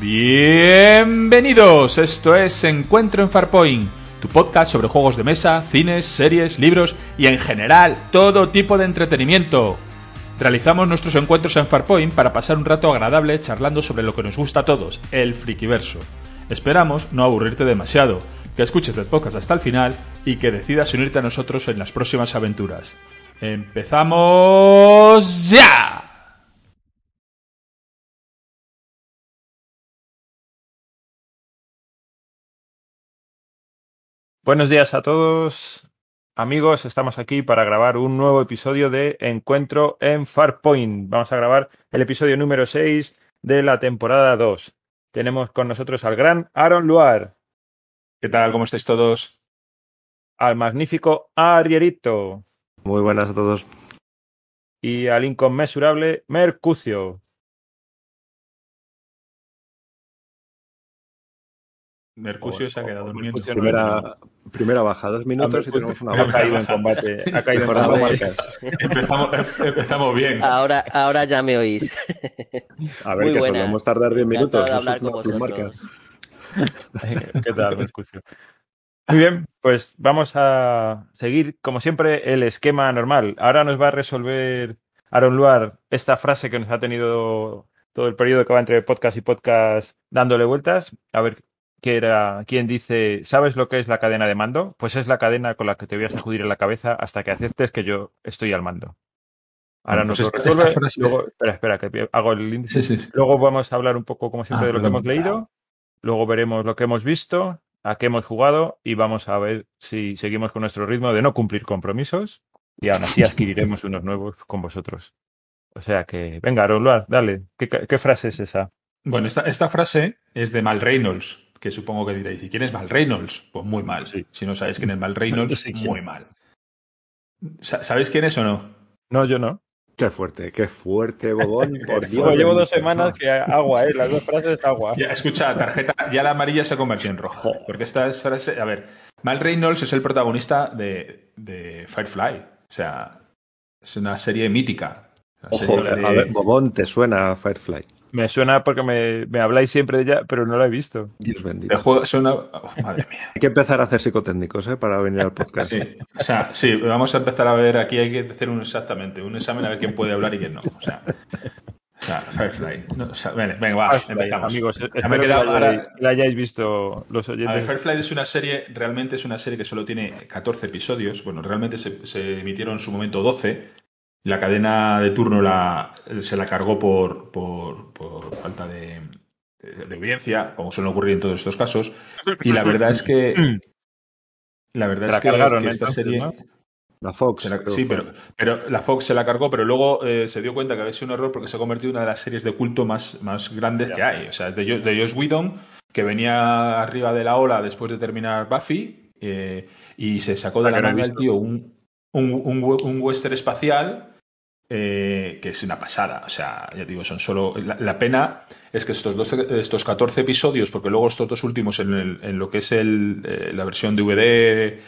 Bienvenidos, esto es Encuentro en Farpoint, tu podcast sobre juegos de mesa, cines, series, libros y en general todo tipo de entretenimiento. Realizamos nuestros encuentros en Farpoint para pasar un rato agradable charlando sobre lo que nos gusta a todos, el frikiverso. Esperamos no aburrirte demasiado, que escuches el podcast hasta el final y que decidas unirte a nosotros en las próximas aventuras. ¡Empezamos ya! Buenos días a todos, amigos. Estamos aquí para grabar un nuevo episodio de Encuentro en Farpoint. Vamos a grabar el episodio número 6 de la temporada 2. Tenemos con nosotros al gran Aaron Luar, ¿Qué tal? ¿Cómo estáis todos? al magnífico Arrierito Muy buenas a todos. y al inconmensurable Mercucio. Mercucio se ha quedado durmiendo. Primera, primera baja, dos minutos y tenemos una Ha baja. caído en combate. Ha caído en Mejorado combate. marcas. Empezamos, empezamos bien. Ahora, ahora ya me oís. A ver, Muy que buenas. solemos tardar 10 minutos. ¿Qué tal, Mercucio? Muy bien, pues vamos a seguir, como siempre, el esquema normal. Ahora nos va a resolver Aaron Luar esta frase que nos ha tenido todo el periodo que va entre podcast y podcast dándole vueltas. A ver qué era, quién dice, ¿sabes lo que es la cadena de mando? Pues es la cadena con la que te voy a sacudir en la cabeza hasta que aceptes que yo estoy al mando. Ahora nos pues resuelve. frase- Luego, espera, espera, que hago el índice. Sí, sí, sí. Luego vamos a hablar un poco, como siempre, Ah, de lo que hemos leído. Luego veremos lo que hemos visto, a qué hemos jugado y vamos a ver si seguimos con nuestro ritmo de no cumplir compromisos y aún así adquiriremos unos nuevos con vosotros. O sea que, venga, Aroluar, dale. ¿Qué, qué frase es esa? Bueno, esta, esta frase es de Mal Reynolds, que supongo que diréis, ¿y quién es Mal Reynolds? Pues muy mal. Sí. Si no sabéis quién es Mal Reynolds, Sí, muy mal. Sa- ¿Sabéis quién es o no? No, yo no. Qué fuerte, qué fuerte, Bobón. Por Dios. Llevo, llevo dos semanas que agua, ¿eh? Las dos frases agua. Ya, escucha, tarjeta, ya la amarilla se convirtió en roja. Porque esta es frase. A ver, Mal Reynolds es el protagonista de, de Firefly. O sea, es una serie mítica. Una Ojo, serie de- a ver, Bobón, ¿te suena Firefly? Me suena porque me, me habláis siempre de ella, pero no la he visto. Dios bendito. juego, es una- oh, madre mía. Hay que empezar a hacer psicotécnicos, ¿eh? Para venir al podcast. Sí, o sea, sí, vamos a empezar a ver, aquí hay que hacer un exactamente, un examen a ver quién puede hablar y quién no. O sea, o sea Firefly. No, o sea, venga, venga, va, empezamos. Amigos, Ya espero me he que quedado la, ahora- la hayáis visto los A ver, oyentes. Firefly es una serie, realmente es una serie que solo tiene 14 episodios. Bueno, realmente se, se emitieron en su momento 12. La cadena de turno la, se la cargó por, por, por falta de, de- de audiencia, como suele ocurrir en todos estos casos. Y la verdad es que. La verdad Se la es que, cargaron, que esta entonces, serie. ¿no? La Fox. la- sí, pero, pero la Fox se la cargó, pero luego eh, se dio cuenta que había sido un error porque se ha convertido en una de las series de culto más, más grandes Ya. que hay. O sea, es de, de Josh Whedon, que venía arriba de la ola después de terminar Buffy, eh, y se sacó de Ah, la he manga el tío un, un, un, we- un western espacial eh, que es una pasada. O sea, ya digo, son solo. La, pena es que estos, 12, estos 14 episodios, porque luego estos dos últimos en, el- en lo que es el, eh, la versión DVD, eh,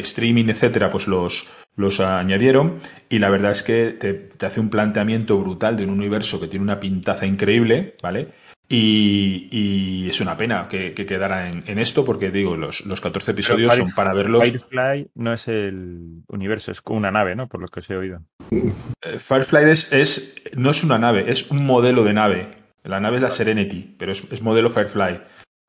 streaming, etcétera, pues los, los añadieron. Y la verdad es que te, te hace un planteamiento brutal de un universo que tiene una pintaza increíble, ¿vale? Y, y es una pena que, que quedara en, en esto, porque digo, los, los 14 episodios son para verlos. Firefly no es el universo, es como una nave, ¿no? Por lo que os he oído. Eh, Firefly es, es- no es una nave, es un modelo de nave. La nave es la Serenity, pero es, es modelo Firefly.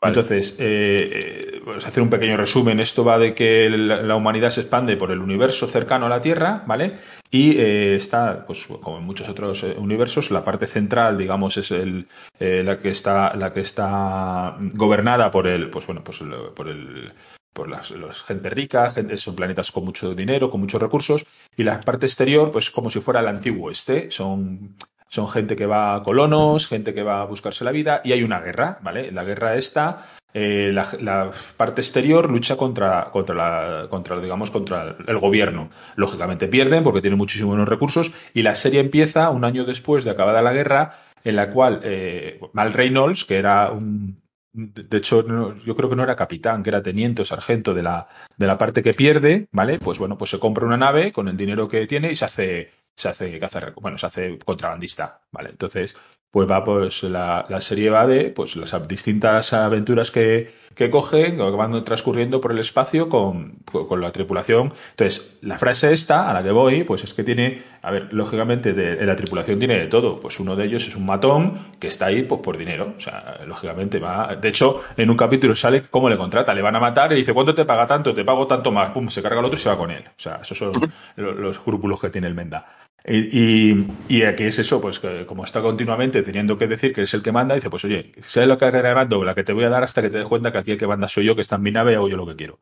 Entonces, eh, eh, a hacer un pequeño resumen. Esto va de que la, humanidad se expande por el universo cercano a la Tierra, ¿vale? Y eh, está, pues como en muchos otros eh, universos, la parte central, digamos, es el, eh, la que está, la que está gobernada por el, pues bueno, pues el- por el, por las gente rica, son planetas con mucho dinero, con muchos recursos, y la parte exterior, pues como si fuera el antiguo este, son son gente que va a colonos, gente que va a buscarse la vida y hay una guerra, ¿vale? La guerra esta, eh, la, parte exterior lucha contra, contra, la, contra, digamos, contra el gobierno. Lógicamente pierden porque tienen muchísimos recursos y la serie empieza un año después de acabada la guerra en la cual eh, Mal Reynolds, que era un... De hecho, yo creo que no era capitán, que era teniente o sargento de la, de la parte que pierde, ¿vale? Pues bueno, pues se compra una nave con el dinero que tiene y se hace, se hace cazar, bueno, se hace contrabandista, ¿vale? Entonces, pues va, pues la, la serie va de pues las distintas aventuras que, que cogen, que van transcurriendo por el espacio con, con, la tripulación. Entonces, la frase esta, a la que voy, pues es que tiene, a ver, lógicamente, de, la tripulación tiene de todo. Pues uno de ellos es un matón que está ahí pues, por dinero. O sea, lógicamente va. De hecho, en un capítulo sale cómo le contrata. Le van a matar y dice, ¿cuánto te paga tanto? Te pago tanto más. Pum, se carga el otro y se va con él. O sea, esos son los, los escrúpulos que tiene el Menda. Y, y, aquí es eso, pues que como está continuamente teniendo que decir que es el que manda, dice, pues oye, ¿sabes lo que ganando? La que te voy a dar hasta que te des cuenta que aquí el que manda soy yo, que está en mi nave y hago yo lo que quiero.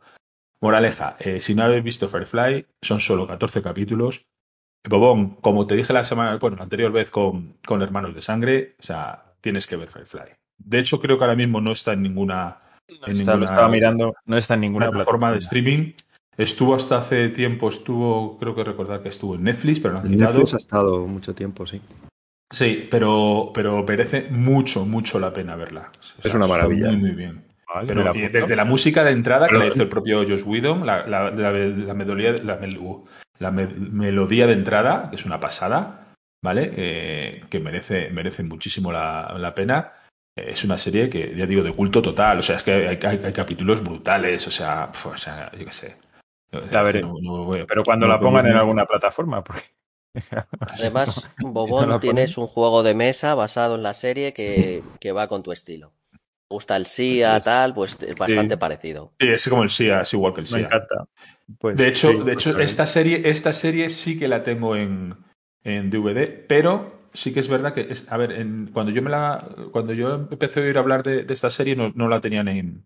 Moraleja, eh, si no habéis visto Firefly, son solo 14 capítulos. Bobón, como te dije la semana, bueno, la anterior vez con, con Hermanos de Sangre, o sea, tienes que ver Firefly. De hecho, creo que ahora mismo no está en ninguna... No en está, ninguna, lo estaba mirando, no está en ninguna plataforma, plataforma de streaming. Estuvo hasta hace tiempo, estuvo, creo que recordar que estuvo en Netflix, pero lo han en quitado. Netflix ha estado mucho tiempo, sí. Sí, pero, pero merece mucho, mucho la pena verla. O sea, es una maravilla. Muy, muy bien. Vale, pero la desde la música de entrada que la hizo el propio Josh Whedon, la, la, la, la melodía, la, mel, la me, melodía de entrada, que es una pasada, ¿vale? Eh, que merece, merece muchísimo la, la pena es una serie que, ya digo, de culto total. O sea, es que hay, hay, hay capítulos brutales. O sea, pf, o sea, yo qué sé. La veré. No, no, pero cuando no, la pongan en alguna plataforma, porque. Además, Bobón, tienes un juego de mesa basado en la serie que, que va con tu estilo. ¿Te gusta el SIA, tal? Pues es bastante sí. parecido. Sí, es como el SIA, es igual que el SIA. Me encanta. Pues, de hecho, sí, de hecho pues, esta, serie, esta serie sí que la tengo en, en DVD, pero sí que es verdad que, es, a ver, en, cuando yo me la, cuando yo empecé a oír hablar de, de esta serie, no, no la tenían en,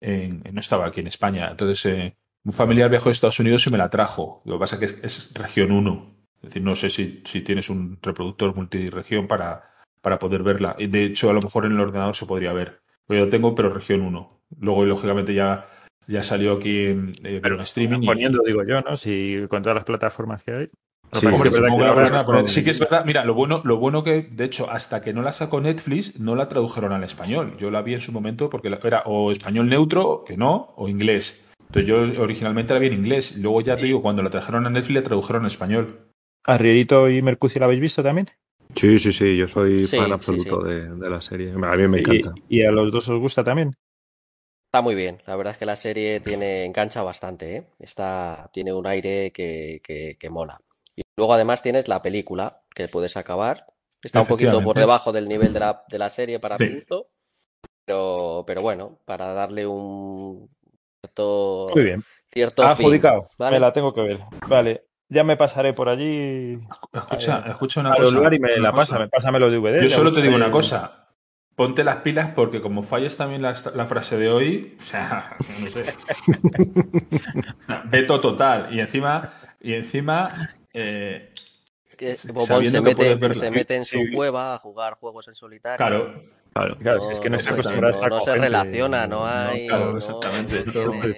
en, no estaba aquí en España. Entonces, eh, un familiar viajó a Estados Unidos y me la trajo. Lo que pasa es que es, es región 1. Es decir, no sé si, si tienes un reproductor multiregión para, para poder verla. Y de hecho, a lo mejor en el ordenador se podría ver. Yo tengo, pero región 1. Luego, lógicamente, ya, ya salió aquí en, eh, pero en streaming. Poniendo, y... digo yo, ¿no? Si con todas las plataformas que hay. Sí, hombre, que que poner... sí, que es verdad. Mira, lo bueno, lo bueno que, de hecho, hasta que no la sacó Netflix, no la tradujeron al español. Yo la vi en su momento porque era o español neutro, que no, o inglés. Entonces yo originalmente la vi en inglés. Luego ya te digo, cuando la trajeron a Netflix, la tradujeron en español. ¿Arrierito y Mercucio la habéis visto también? Sí, sí, sí. Yo soy sí, fan absoluto sí, sí. De, de, la serie. A mí me encanta. ¿Y, ¿Y, a los dos os gusta también? Está muy bien. La verdad es que la serie tiene engancha bastante. ¿eh? Está, tiene un aire que, que, que mola. Y luego además tienes la película que puedes acabar. Está un poquito por debajo del nivel de la, de la serie para mi gusto. Pero, pero bueno, para darle un cierto. Muy bien. Cierto Adjudicado. ¿vale? Me la tengo que ver. Vale. Ya me pasaré por allí. Escucha, eh, escucha una cosa. lugar y me la pasa, me pásame los DVD. Yo solo te digo una cosa. Ponte las pilas porque como falles también la, la frase de hoy, o sea, no sé. Veto total. Y encima, y encima eh, que Bobón se mete, se mete en su sí. cueva a jugar juegos en solitario. Claro, claro, claro no, es que no, no, se, no, no se relaciona, no hay. claro, exactamente. Tiene...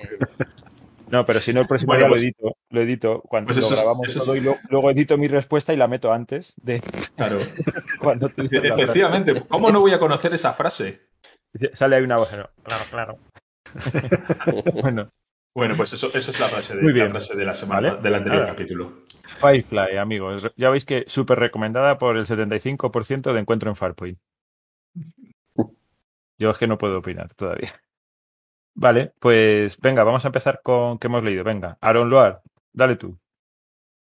No, pero si no, el próximo bueno, día pues, lo edito, lo edito cuando pues lo grabamos todo es... y lo, luego edito mi respuesta y la meto antes de. Claro. cuando Efectivamente, ¿cómo no voy a conocer esa frase? Sale ahí una voz, claro, claro. bueno. Bueno, pues eso, eso es la frase de, la frase de la semana, ¿Vale? del anterior capítulo. Firefly, amigos. Ya veis que súper recomendada por el 75% de encuentro en Farpoint. Yo es que no puedo opinar todavía. Vale, pues venga, vamos a empezar con qué hemos leído. Venga, Aaron Loar, dale tú.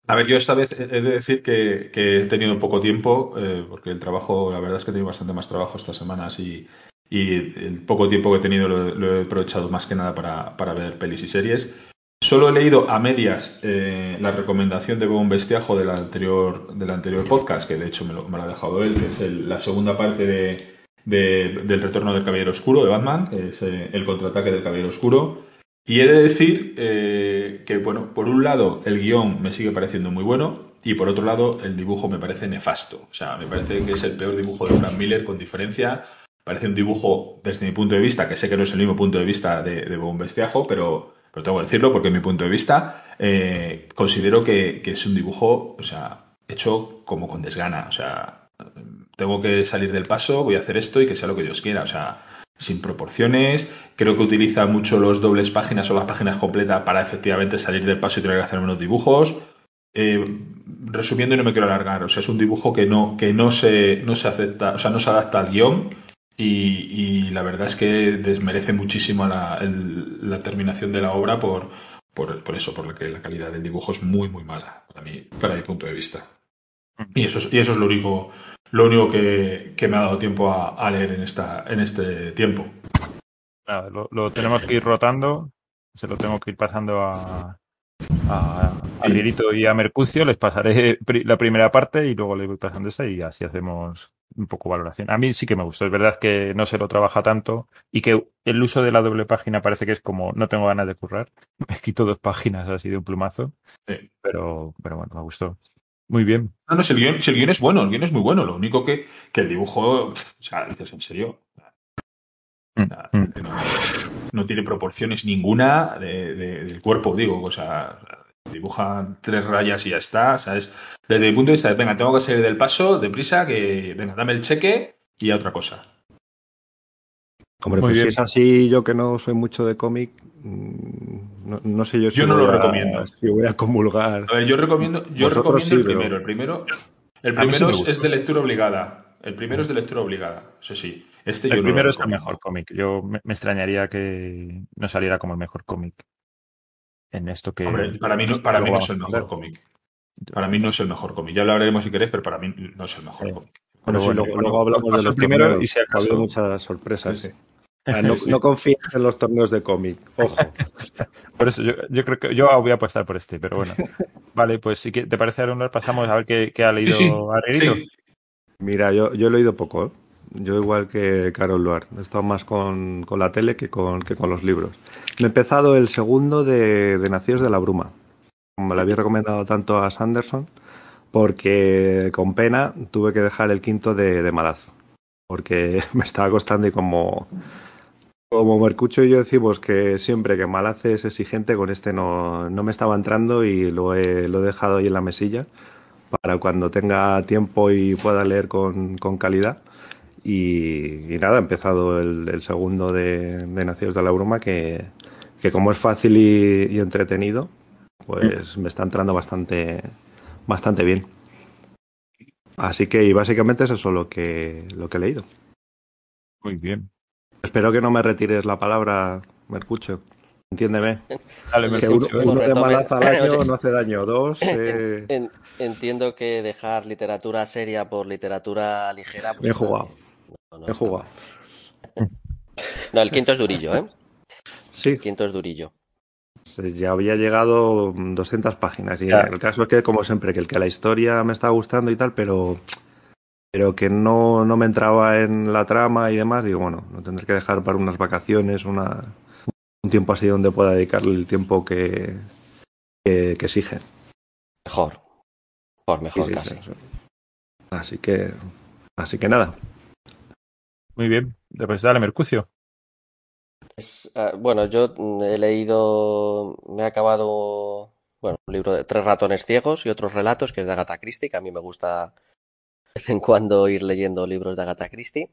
A ver, yo esta vez he de decir que, he tenido poco tiempo, eh, porque el trabajo, la verdad es que he tenido bastante más trabajo estas semanas y, el poco tiempo que he tenido lo, lo he aprovechado más que nada para, para, ver pelis y series. Solo he leído a medias eh, la recomendación de Bon Bestiajo del anterior, del anterior podcast, que de hecho me lo, me lo ha dejado él, que es el, la segunda parte de, de, del retorno del Caballero Oscuro de Batman, que es eh, el contraataque del Caballero Oscuro. Y he de decir eh, que, bueno, por un lado el guion me sigue pareciendo muy bueno y por otro lado el dibujo me parece nefasto. O sea, me parece que es el peor dibujo de Frank Miller con diferencia. Parece un dibujo, desde mi punto de vista, que sé que no es el mismo punto de vista de, de Bon Bestiajo, pero, pero tengo que decirlo porque en mi punto de vista eh, considero que, que, es un dibujo, o sea, hecho como con desgana. O sea, tengo que salir del paso, voy a hacer esto y que sea lo que Dios quiera. O sea, sin proporciones. Creo que utiliza mucho los dobles páginas o las páginas completas para efectivamente salir del paso y tener que hacer menos dibujos. eh, resumiendo y no me quiero alargar, o sea, es un dibujo que no, que no se, no se acepta, o sea, no se adapta al guion y, la verdad es que desmerece muchísimo la, terminación de la obra por, por, eso, por lo que la calidad del dibujo es muy, muy mala, para mí, para mi punto de vista. Y eso es, y eso es lo único, lo único que, me ha dado tiempo a, leer en, esta, en este tiempo. lo, tenemos que ir rotando, se lo tengo que ir pasando a, a, a y a Mercucio, les pasaré la primera parte y luego le voy pasando esa y así hacemos un poco valoración. A mí sí que me gustó, es verdad que no se lo trabaja tanto y que el uso de la doble página parece que es como no tengo ganas de currar, me quito dos páginas así de un plumazo, pero, pero bueno, me gustó. Muy bien. No, no, si el, guion, es bueno, el guion es muy bueno, lo único que, que el dibujo, o sea, dices, ¿en serio? Mm, mm. No, tiene proporciones ninguna del cuerpo, digo, o sea, dibuja tres rayas y ya está, ¿sabes? Desde mi punto de vista, venga, tengo que salir del paso, deprisa, que, venga, dame el cheque y a otra cosa. Hombre, pues si es así, yo que no soy mucho de cómic, mm, no, sé yo si Yo no lo recomiendo. Si voy a comulgar. A ver, yo recomiendo, yo recomiendo el primero. El primero, el primero es, de lectura obligada. El primero es de lectura obligada, eso sí. Este el primero es el mejor cómic. Yo me, extrañaría que no saliera como el mejor cómic en esto que. para mí no, para mí no es el mejor cómic. Para mí no es el mejor cómic. Ya lo hablaremos si queréis, pero para mí no es el mejor cómic. Bueno, luego, hablamos de los primero y se ha habido muchas sorpresas. Sí, no, confíes en los torneos de cómic, ojo. por eso yo, creo que yo voy a apostar por este, pero bueno. Vale, pues si te parece, Aaron, pasamos a ver qué, ha leído sí, Mira, yo, yo he leído poco, ¿eh? Yo igual que Carol Luar, he estado más con, con la tele que con, que con los libros. Me he empezado el segundo de, de Nacidos de la Bruma. Como me lo había recomendado tanto a Sanderson, porque con pena tuve que dejar el quinto de, de Malaz. Porque me estaba costando y como, como Mercucho y yo decimos que siempre que Malaz es exigente, con este no, no me estaba entrando y lo he, lo he dejado ahí en la mesilla para cuando tenga tiempo y pueda leer con, con calidad y, nada, ha empezado el, segundo de, de, Nacidos de la Bruma, que, como es fácil y, entretenido, pues me está entrando bastante, bastante bien. Así que, y básicamente es eso lo que, lo que he leído. Muy bien. Espero que no me retires la palabra, Mercucho. Entiéndeme. Que uno, de malaza al año no hace daño. Dos. Eh, entiendo que dejar literatura seria por literatura ligera. Pues he jugado. He jugado. No, el quinto es durillo, ¿eh? Sí. El quinto es durillo. Ya había llegado 200 páginas y el caso es que, como siempre, que el que la historia me está gustando y tal, pero pero que no, no me entraba en la trama y demás, digo, bueno, no tendré que dejar para unas vacaciones, una, un tiempo así donde pueda dedicarle el tiempo que, que, exige. Mejor. Mejor, mejor casi. así que, así que nada. Muy bien. Después dale, Mercucio. Ah, bueno, yo mm, he leído, me he acabado, bueno, un libro de Tres ratones ciegos y otros relatos, que es de Agatha Christie, que a mí me gusta vez en cuando ir leyendo libros de Agatha Christie.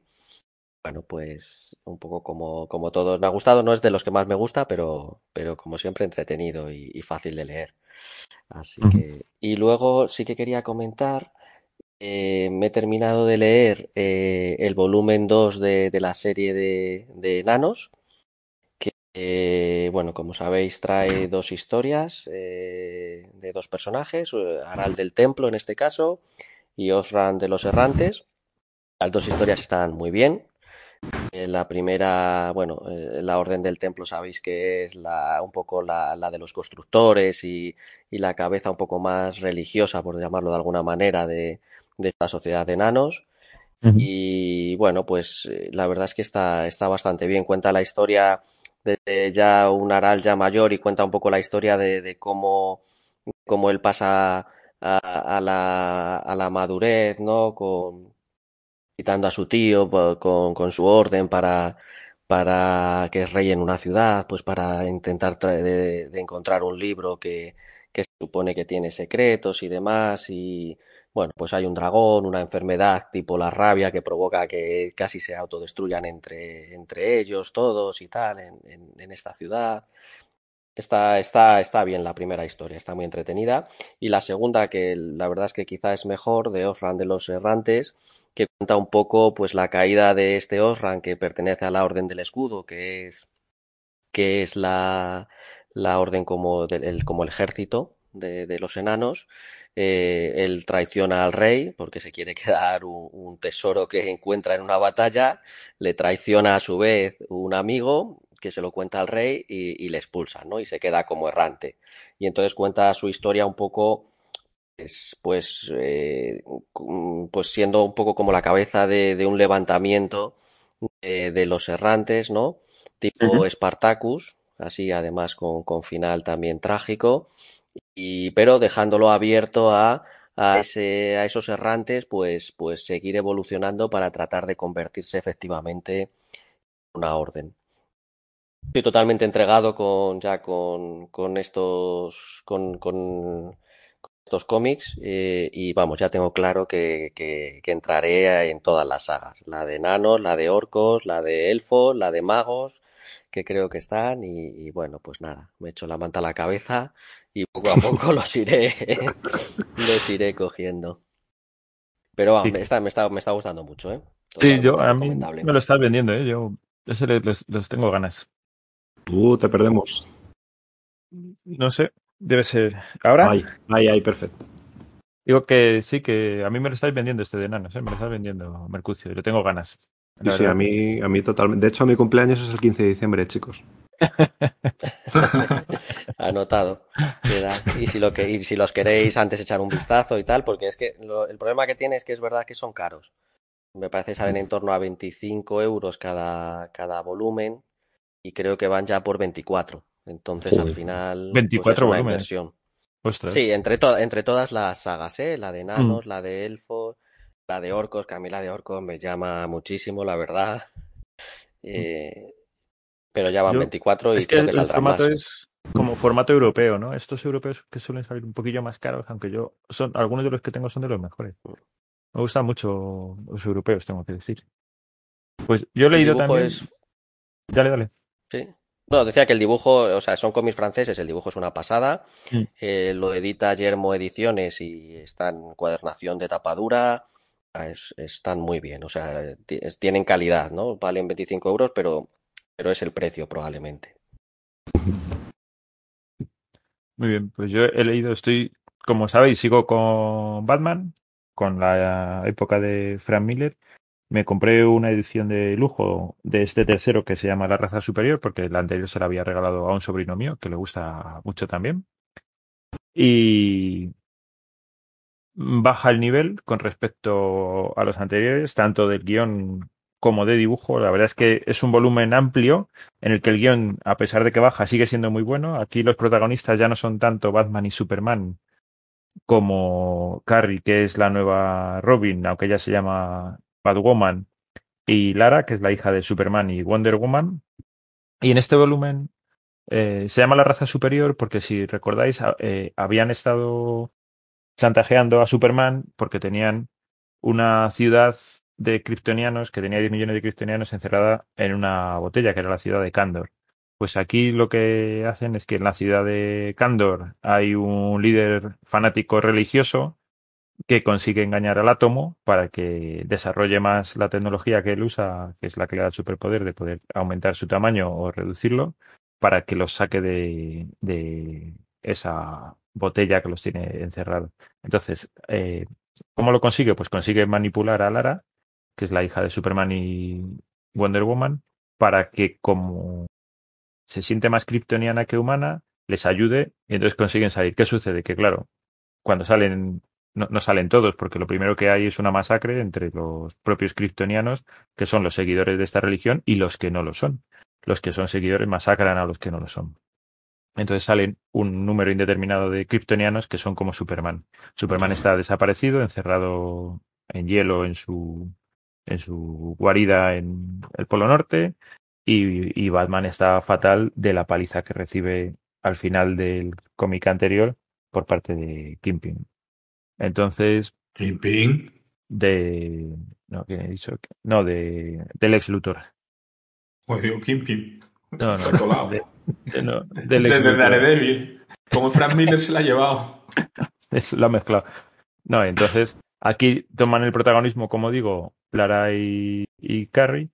Bueno, pues un poco como, como todos me ha gustado, no es de los que más me gusta, pero, pero como siempre entretenido y, fácil de leer. Así que, y luego sí que quería comentar eh, me he terminado de leer eh, el volumen 2 de, la serie de, de Nanos, que, eh, bueno, como sabéis, trae dos historias de dos personajes, Aral del Templo en este caso y Osran de los Errantes. Las dos historias están muy bien. la primera, bueno, la Orden del Templo sabéis que es la, un poco la, la de los constructores y, y, la cabeza un poco más religiosa, por llamarlo de alguna manera, de, de esta sociedad de enanos. Y bueno, pues eh, la verdad es que está, está bastante bien. Cuenta la historia de, ya un Aral ya mayor y cuenta un poco la historia de, cómo, cómo él pasa a, la, a la madurez, ¿no? Con, quitando a su tío con, con su orden para, para que es rey en una ciudad, pues para intentar de, de encontrar un libro que, que supone que tiene secretos y demás y bueno, pues hay un dragón, una enfermedad tipo la rabia que provoca que casi se autodestruyan entre, entre ellos todos y tal en, en, esta ciudad. Está, está, está bien la primera historia, está muy entretenida. Y la segunda, que la verdad es que quizá es mejor, de Osran de los Errantes, que cuenta un poco pues la caída de este Osran que pertenece a la Orden del Escudo, que es, que es la, la orden como, del, como el ejército de, de los enanos. Eh, él traiciona al rey porque se quiere quedar un, un, tesoro que encuentra en una batalla, le traiciona a su vez un amigo que se lo cuenta al rey y, y le expulsa, ¿no? Y se queda como errante. Y entonces cuenta su historia un poco, pues, pues, eh, pues siendo un poco como la cabeza de, de un levantamiento de, de, los errantes, ¿no? Tipo uh -huh. Spartacus, así además con, con final también trágico y pero dejándolo abierto a, a, ese, a esos errantes, pues, pues seguir evolucionando para tratar de convertirse efectivamente en una orden. Estoy totalmente entregado con ya con, con estos con, con, estos cómics eh, y vamos, ya tengo claro que, que, que, entraré en todas las sagas, la de enanos, la de orcos, la de elfos, la de magos, que creo que están y, y bueno, pues nada, me echo la manta a la cabeza y poco a poco los iré, los iré cogiendo. Pero vamos, sí. me, está, me, está, me está gustando mucho, ¿eh? sí, yo a mí me lo estás vendiendo, ¿eh? Yo ese les, les tengo ganas. Tú te perdemos. No sé, debe ser. ¿Ahora? Ahí, ahí, ahí, perfecto. Digo que sí, que a mí me lo estáis vendiendo este de enanos, ¿eh? me lo estás vendiendo Mercucio, y le tengo ganas. Sí, sí, a mí, a mí totalmente. De hecho, mi cumpleaños es el 15 de diciembre, chicos. Anotado. Y si, lo que, y si los queréis antes echar un vistazo y tal, porque es que lo, el problema que tiene es que es verdad que son caros. Me parece que salen en torno a 25 euros cada, cada volumen y creo que van ya por 24. Entonces, Uy, al final. 24 pues es una volúmenes. inversión. Ostras. Sí, entre, to entre todas las sagas, ¿eh? La de enanos, mm. la de elfos, la de orcos, que a mí la de orcos me llama muchísimo, la verdad. Eh, pero ya van Yo, 24 y es que creo el, que el formato más. es como formato europeo, ¿no? Estos europeos que suelen salir un poquillo más caros, aunque yo son algunos de los que tengo son de los mejores. Mm. Me gustan mucho los europeos, tengo que decir. Pues yo he leído también. Es... Dale, dale. Sí. No, decía que el dibujo, o sea, son cómics franceses, el dibujo es una pasada. Mm. Eh, lo edita Yermo Ediciones y está en cuadernación de tapadura. Es, están muy bien, o sea, tienen calidad, ¿no? Valen 25 euros, pero pero es el precio probablemente. Muy bien, pues yo he leído, estoy, como sabéis, sigo con Batman, con la época de Frank Miller. Me compré una edición de lujo de este tercero que se llama La raza superior, porque la anterior se la había regalado a un sobrino mío, que le gusta mucho también. Y baja el nivel con respecto a los anteriores, tanto del guion como de dibujo. La verdad es que es un volumen amplio en el que el guion, a pesar de que baja, sigue siendo muy bueno. Aquí los protagonistas ya no son tanto Batman y Superman como Carrie, que es la nueva Robin, aunque ella se llama Batwoman, y Lara, que es la hija de Superman y Wonder Woman. Y en este volumen eh, se llama la raza superior porque si recordáis, eh, habían estado chantajeando a Superman porque tenían una ciudad de kryptonianos, que tenía 10 millones de kryptonianos encerrada en una botella, que era la ciudad de Kandor. Pues aquí lo que hacen es que en la ciudad de Kandor hay un líder fanático religioso que consigue engañar al átomo para que desarrolle más la tecnología que él usa, que es la que le da el superpoder de poder aumentar su tamaño o reducirlo, para que los saque de, de esa botella que los tiene encerrados. Entonces, eh, ¿cómo lo consigue? Pues consigue manipular a Lara que es la hija de Superman y Wonder Woman, para que como se siente más kryptoniana que humana, les ayude y entonces consiguen salir. ¿Qué sucede? Que claro, cuando salen, no, no salen todos, porque lo primero que hay es una masacre entre los propios kryptonianos, que son los seguidores de esta religión, y los que no lo son. Los que son seguidores masacran a los que no lo son. Entonces salen un número indeterminado de kryptonianos que son como Superman. Superman está desaparecido, encerrado en hielo en su en su guarida en el Polo Norte y, y, Batman está fatal de la paliza que recibe al final del cómic anterior por parte de Kingpin. Entonces. ¿Kingpin? De. No, ¿qué he dicho? No, de, del ex Luthor. Pues digo Kingpin. No, no. De- no, del Desde ex Luthor. Daredevil. Como Frank Miller se la ha llevado. Es- Lo ha mezclado. No, entonces aquí toman el protagonismo, como digo, Clara y, y Carrie,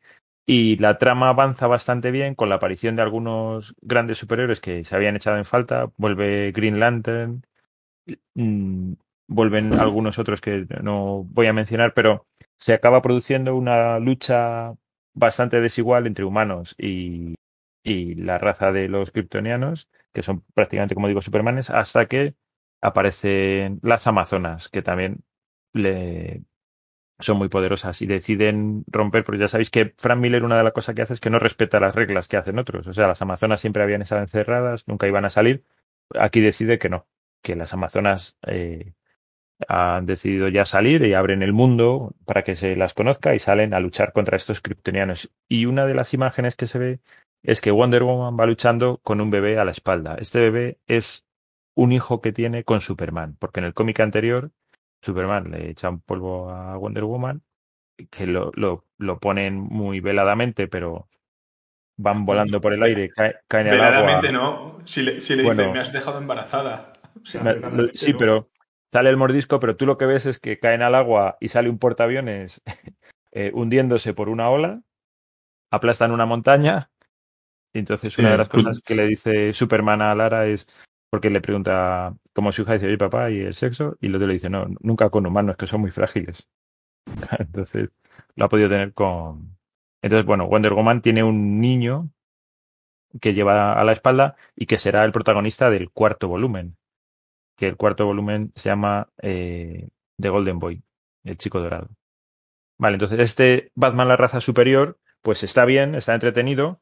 y la trama avanza bastante bien con la aparición de algunos grandes superhéroes que se habían echado en falta. Vuelve Green Lantern, mm, vuelven algunos otros que no voy a mencionar, pero se acaba produciendo una lucha bastante desigual entre humanos y, y la raza de los kryptonianos, que son prácticamente, como digo, supermanes, hasta que aparecen las Amazonas, que también le son muy poderosas y deciden romper, porque ya sabéis que Frank Miller una de las cosas que hace es que no respeta las reglas que hacen otros. O sea, las Amazonas siempre habían estado encerradas, nunca iban a salir. Aquí decide que no, que las Amazonas eh, han decidido ya salir y abren el mundo para que se las conozca y salen a luchar contra estos kryptonianos. Y una de las imágenes que se ve es que Wonder Woman va luchando con un bebé a la espalda. Este bebé es un hijo que tiene con Superman, porque en el cómic anterior Superman le echa un polvo a Wonder Woman, que lo, lo, lo ponen muy veladamente, pero van volando por el aire, cae- caen al agua. Veladamente no. Si le, si le Bueno. dice, me has dejado embarazada. O sea, Me- veladamente sí, no. pero sale el mordisco, pero tú lo que ves es que caen al agua y sale un portaaviones eh, hundiéndose por una ola, aplastan una montaña. Y entonces una Sí, de las tú- cosas que le dice Superman a Lara es porque le pregunta como su hija dice, oye papá, ¿y el sexo? Y el otro le dice, no, nunca con humanos, que son muy frágiles. Entonces lo ha podido tener con... Entonces, bueno, Wonder Woman tiene un niño que lleva a la espalda y que será el protagonista del cuarto volumen. Que el cuarto volumen se llama eh, The Golden Boy, el chico dorado. Vale, entonces este Batman la raza superior, pues está bien, está entretenido.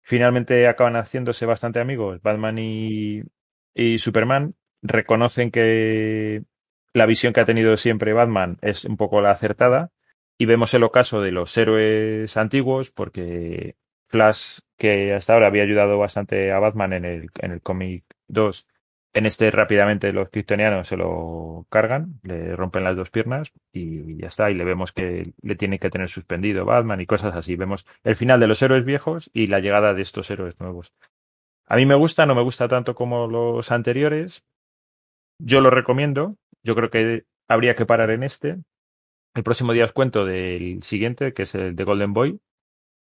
Finalmente acaban haciéndose bastante amigos, Batman y, y Superman. Reconocen que la visión que ha tenido siempre Batman es un poco la acertada. Y vemos el ocaso de los héroes antiguos, porque Flash, que hasta ahora había ayudado bastante a Batman en el, en el cómic 2, en este rápidamente los kryptonianos se lo cargan, le rompen las dos piernas y ya está. Y le vemos que le tienen que tener suspendido Batman y cosas así. Vemos el final de los héroes viejos y la llegada de estos héroes nuevos. A mí me gusta, no me gusta tanto como los anteriores. Yo lo recomiendo. Yo creo que habría que parar en este. El próximo día os cuento del siguiente, que es el de Golden Boy.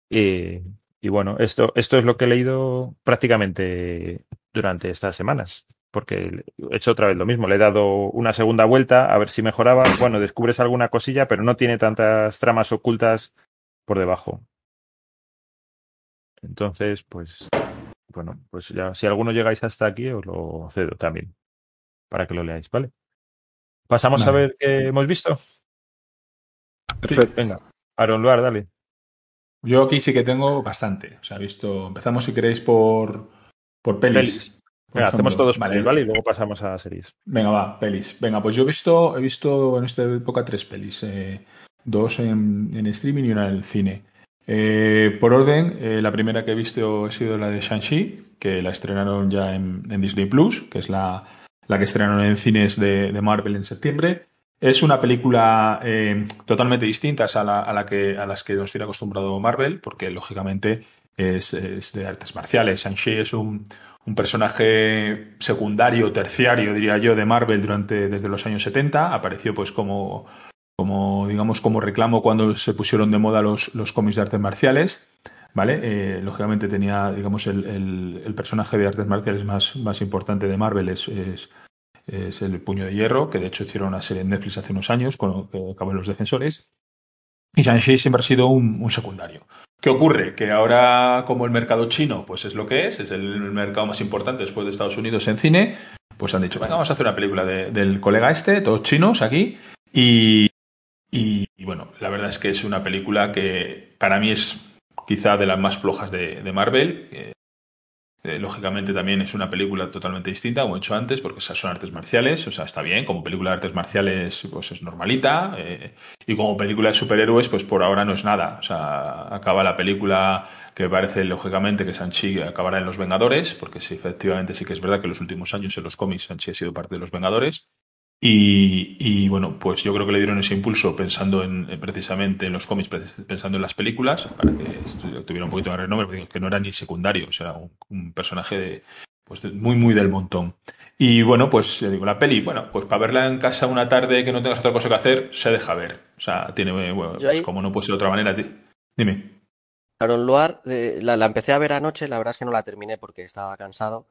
Y, y bueno, esto, esto es lo que he leído prácticamente durante estas semanas. Porque he hecho otra vez lo mismo. Le he dado una segunda vuelta a ver si mejoraba. Bueno, descubres alguna cosilla, pero no tiene tantas tramas ocultas por debajo. Entonces, pues, bueno, pues ya, si alguno llegáis hasta aquí, os lo cedo también. Para que lo leáis, ¿vale? Pasamos a ver qué hemos visto. Perfecto. Venga, Aaron Luar, dale. Yo aquí sí que tengo bastante. O sea, visto. Empezamos si queréis por, por pelis. Pelis. Venga, hacemos todos Vale. pelis, ¿vale? Y luego pasamos a series. Venga, va, pelis. Venga, pues yo he visto, he visto en esta época tres pelis. eh, dos en, en streaming y una en el cine. Eh, por orden, eh, la primera que he visto ha sido la de Shang-Chi, que la estrenaron ya en, en Disney Plus, que es la, la que estrenaron en cines de, de Marvel en septiembre. Es una película eh, totalmente distinta a, la, a, la que, a las que nos tiene acostumbrado Marvel, porque lógicamente es, es de artes marciales. Shang-Chi es un, un personaje secundario, terciario, diría yo, de Marvel durante desde los años 70. Apareció pues como, como digamos, como reclamo cuando se pusieron de moda los, los cómics de artes marciales. ¿Vale? Eh, lógicamente tenía, digamos, el, el, personaje de artes marciales más, más importante de Marvel es, es, es, el Puño de Hierro, que de hecho hicieron una serie en Netflix hace unos años con que acabó en Los Defensores. Y Shang-Chi siempre ha sido un, un, secundario. ¿Qué ocurre? Que ahora, como el mercado chino, pues es lo que es, es el mercado más importante después de Estados Unidos en cine, pues han dicho, venga, vamos a hacer una película de, del colega este, todos chinos aquí, y, bueno, la verdad es que es una película que para mí es quizá de las más flojas de, Marvel. Eh, lógicamente también es una película totalmente distinta, como he dicho antes, porque esas son artes marciales, o sea, está bien, como película de artes marciales pues es normalita, eh, y como película de superhéroes pues por ahora no es nada, o sea, acaba la película que parece lógicamente que Sanchi acabará en Los Vengadores, porque sí, efectivamente sí que es verdad que en los últimos años en los cómics Sanchi ha sido parte de Los Vengadores, Y, bueno, pues yo creo que le dieron ese impulso pensando en, precisamente en los cómics, pensando en las películas, para que tuviera un poquito de renombre, porque que no era ni secundario, o sea, un, personaje de, pues muy, muy del montón. Y bueno, pues digo, la peli, bueno, pues para verla en casa una tarde que no tengas otra cosa que hacer, se deja ver. O sea, tiene, bueno, pues como no puede ser de otra manera. Dime. Aaron Luar, eh, la, la, empecé a ver anoche, la verdad es que no la terminé porque estaba cansado,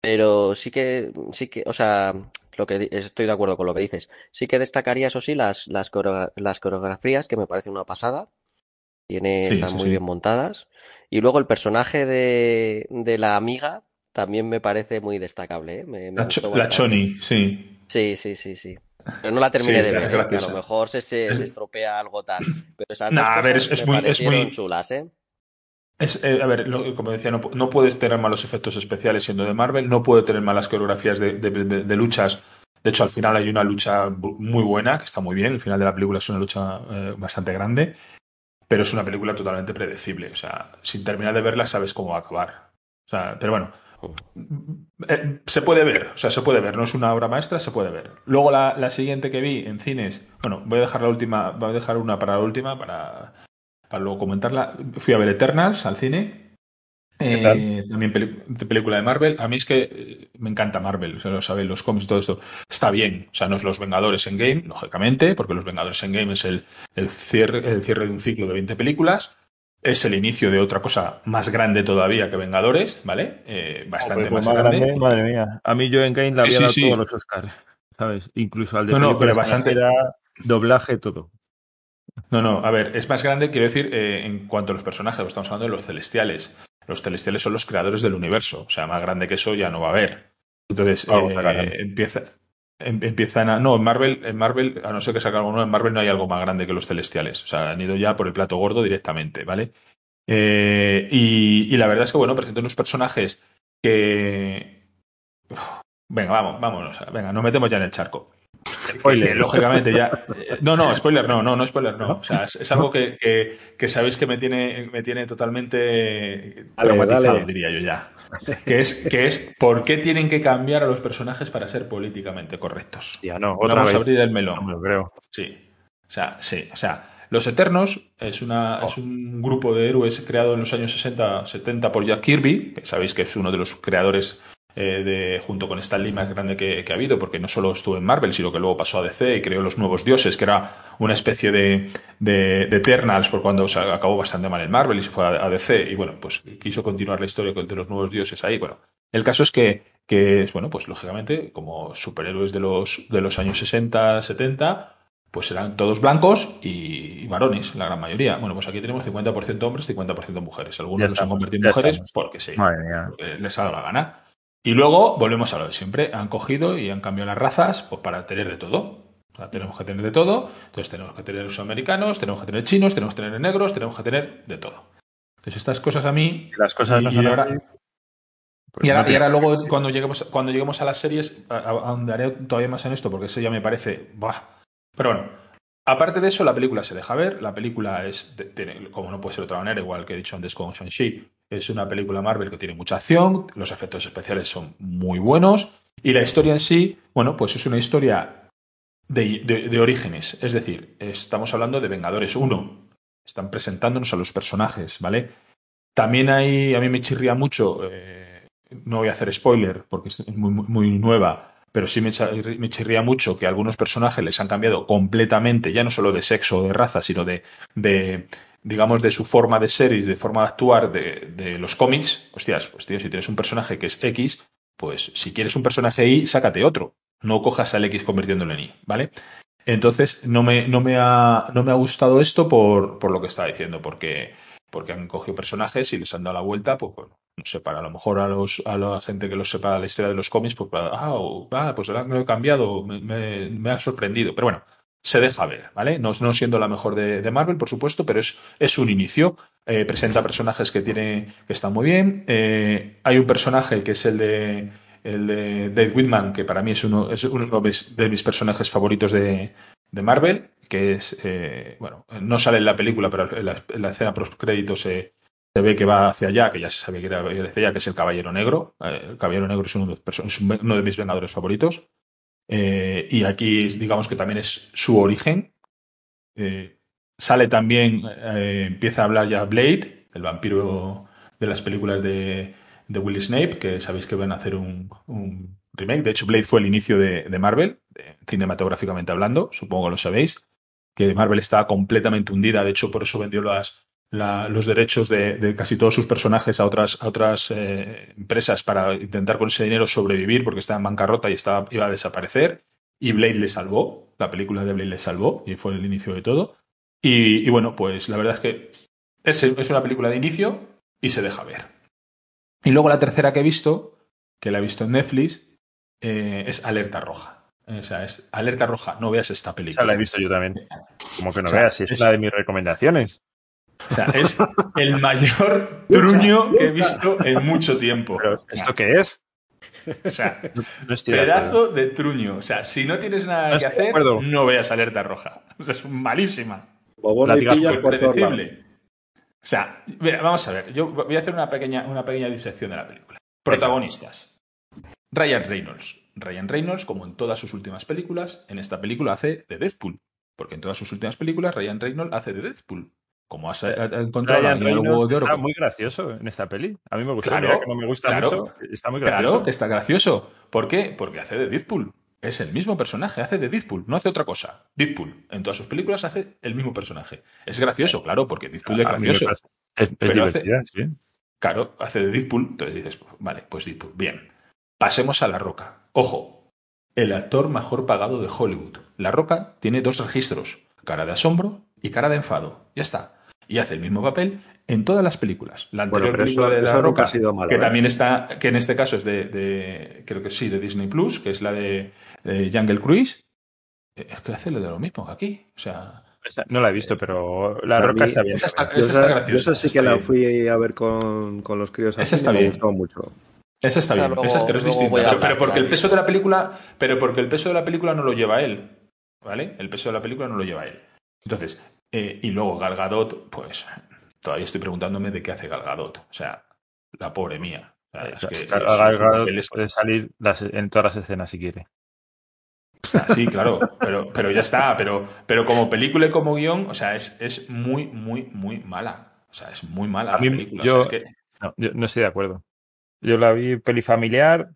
pero sí que, sí que, o sea, lo que estoy de acuerdo con lo que dices. Sí que destacaría, eso sí, las, las, las coreografías, que me parece una pasada. Tiene, están muy bien montadas. Y luego el personaje de, de la amiga, también me parece muy destacable. ¿eh? la, Choni, sí. Sí, sí, sí, sí. Pero no la terminé de ver, ¿eh? a lo mejor se, se, estropea algo tal. Pero esas a ver, es, muy, es muy chulas, ¿eh? Es, eh, a ver, como decía, no, no, puedes tener malos efectos especiales siendo de Marvel, no puede tener malas coreografías de, de, luchas. De hecho, al final hay una lucha muy buena, que está muy bien. El final de la película es una lucha bastante grande, pero es una película totalmente predecible. O sea, sin terminar de verla sabes cómo va a acabar. O sea, pero bueno, eh, se puede ver, o sea, se puede ver, no es una obra maestra, se puede ver. Luego la, siguiente que vi en cines, bueno, voy a dejar la última, voy a dejar una para la última para, para luego comentarla. Fui a ver Eternals al cine. Eh, también película de Marvel. A mí es que eh, me encanta Marvel, o sea, lo saben los cómics y todo esto. Está bien, o sea, no es los Vengadores en Game, lógicamente, porque los Vengadores en Game es el, el, cierre, el cierre de un ciclo de 20 películas es el inicio de otra cosa más grande todavía que Vengadores, ¿vale? Eh, bastante pues más, grande. Madre mía. A mí yo en Game la había dado todos los Oscars, ¿sabes? Incluso al de no, no, pero bastante era doblaje, todo. No, no, a ver, es más grande, quiero decir, eh, en cuanto a los personajes, estamos hablando de los celestiales. Los celestiales son los creadores del universo, o sea, más grande que eso ya no va a haber. Entonces, eh, empieza, Em, empiezan a. No, en Marvel, en Marvel, a no ser que saque algo nuevo, en Marvel no hay algo más grande que los celestiales. O sea, han ido ya por el plato gordo directamente, ¿vale? Eh, y, la verdad es que, bueno, presento unos personajes que. venga, vamos, vámonos. Venga, nos metemos ya en el charco. Spoiler. lógicamente ya. No, no, spoiler no, no, no spoiler no. O sea, es, algo que, que, sabéis que me tiene, me tiene totalmente traumatizado, diría yo ya. Que es, que es por qué tienen que cambiar a los personajes para ser políticamente correctos. Ya no, otra Vamos a abrir el melón. No creo. Sí. O sea, sí. O sea, Los Eternos es, una, es un grupo de héroes creado en los años 60, 70 por Jack Kirby, que sabéis que es uno de los creadores eh, de, junto con Stan Lee más grande que, ha habido, porque no solo estuvo en Marvel, sino que luego pasó a DC y creó Los Nuevos Dioses, que era una especie de, de, Eternals, por cuando se acabó bastante mal en Marvel y se fue a, DC, y bueno, pues quiso continuar la historia de los Nuevos Dioses ahí. Bueno, el caso es que, que bueno, pues lógicamente, como superhéroes de los, de los años 60, 70, pues eran todos blancos y, varones, la gran mayoría. Bueno, pues aquí tenemos 50% hombres, 50% mujeres. Algunos los han convertido en mujeres porque sí, les ha dado la gana. Y luego volvemos a lo de siempre. Han cogido y han cambiado las razas pues, para tener de todo. O sea, tenemos que tener de todo. Entonces tenemos que tener los americanos, tenemos que tener chinos, tenemos que tener negros, tenemos que tener de todo. Entonces estas cosas a mí... Las cosas no son ahora, y ahora, y ahora, luego cuando lleguemos, cuando lleguemos a las series, ahondaré todavía más en esto porque eso ya me parece... Pero bueno, aparte de eso, la película se deja ver. La película es, como no puede ser de otra manera, igual que he dicho antes con Shang-Chi, es una película Marvel que tiene mucha acción, los efectos especiales son muy buenos y la historia en sí, bueno, pues es una historia de, orígenes. Es decir, estamos hablando de Vengadores 1. Están presentándonos a los personajes, ¿vale? También hay, a mí me chirría mucho, eh, no voy a hacer spoiler porque es muy, muy, nueva, pero sí me, chirría mucho que algunos personajes les han cambiado completamente, ya no solo de sexo o de raza, sino de, de digamos, de su forma de ser y de forma de actuar de, los cómics, hostias, pues tío, si tienes un personaje que es X, pues si quieres un personaje Y, sácate otro. No cojas al X convirtiéndolo en Y, ¿vale? Entonces, no me, no me, ha, no me ha gustado esto por, por lo que estaba diciendo, porque, porque han cogido personajes y les han dado la vuelta, pues bueno, no sé, para a lo mejor a, los, a la gente que lo sepa la historia de los cómics, pues ah, oh, pues ahora me lo he cambiado, me, me ha sorprendido. Pero bueno, se deja ver, ¿vale? No, siendo la mejor de, Marvel, por supuesto, pero es, es un inicio. Eh, presenta personajes que tiene que están muy bien. Eh, hay un personaje que es el de el de Dave Whitman, que para mí es uno, es uno de mis personajes favoritos de, de Marvel, que es, eh, bueno, no sale en la película, pero en la, en la escena post crédito se, se ve que va hacia allá, que ya se sabe que era hacia allá, que es el Caballero Negro. el Caballero Negro es uno de, es uno de mis Vengadores favoritos. Eh, y aquí digamos que también es su origen. Eh, sale también, eh, empieza a hablar ya Blade, el vampiro de las películas de, de Will Snape, que sabéis que van a hacer un, un remake. De hecho, Blade fue el inicio de, de Marvel, cinematográficamente hablando, supongo que lo sabéis, que Marvel estaba completamente hundida, de hecho por eso vendió las, la- los derechos de, de casi todos sus personajes a otras, a otras eh, empresas para intentar con ese dinero sobrevivir porque estaba en bancarrota y estaba, iba a desaparecer. Y Blade le salvó, la película de Blade le salvó y fue el inicio de todo. Y, y bueno, pues la verdad es que es, es una película de inicio y se deja ver. Y luego la tercera que he visto, que la he visto en Netflix, eh, es Alerta Roja. O sea, es Alerta Roja, no veas esta película. Esa la he visto yo también. Como que no O sea, veas, si es, es- una de mis recomendaciones. O sea, es el mayor truño que he visto en mucho tiempo. Pero, ¿esto qué es? O sea, No de pedazo de truño. O sea, si no tienes nada No que hacer, no veas Alerta Roja. O sea, es malísima. Por lados. predecible. O sea, mira, vamos a ver. Yo voy a hacer una pequeña, una pequeña disección de la película. Protagonistas. Ryan Reynolds. Ryan Reynolds, como en todas sus últimas películas, en esta película hace de Deadpool. Porque en todas sus últimas películas, Ryan Reynolds hace de Deadpool. Como has eh, encontrado Ryan aquí en el huevo de oro. está muy gracioso en esta peli. A mí me gusta. Claro, Mira que no me gusta claro. mucho. Está muy gracioso. Claro, que está gracioso. ¿Por qué? Porque hace de Deadpool. Es el mismo personaje, hace de Deadpool, no hace otra cosa. Deadpool, en todas sus películas hace el mismo personaje. Es gracioso, claro, porque Deadpool es gracioso. parece- Es, es Pero hace- sí. Claro, hace de Deadpool, entonces dices, vale, pues Deadpool, bien. Pasemos a La Roca. Ojo, el actor mejor pagado de Hollywood. La Roca tiene dos registros, cara de asombro y cara de enfado. Ya está. Y hace el mismo papel en todas las películas. La anterior película eso- de La Roca, ha sido malo, que ¿eh? también está, que en este caso es de, de- creo que sí, de Disney Plus, que es la de, de Jungle Cruise, eh, es que hace lo de lo mismo que aquí. O sea, Esa No la he visto, pero La Roca mí- está bien. esa está- esa está yo graciosa. esa sí que la fui a ver con, con los críos. Esa está me bien. gustó mucho. Esa está bien, luego- esa, pero es distinta. Pero, hablar, pero porque el peso de la película, pero porque el peso de la película no lo lleva él, ¿vale? El peso de la película no lo lleva él. Entonces, eh, y luego Gal Gadot, pues todavía estoy preguntándome de qué hace Gal Gadot. O sea, la pobre mía. Sea, es que Claro, es- Gal su Gadot papel es- puede salir las- en todas las escenas si quiere. o sea, sí, claro, pero, pero ya está. Pero, pero como película y como guion, o sea, es, es muy, muy, muy mala. O sea, es muy mala A la película. O yo- sea, es que- No, yo no estoy de acuerdo. Yo la vi peli familiar.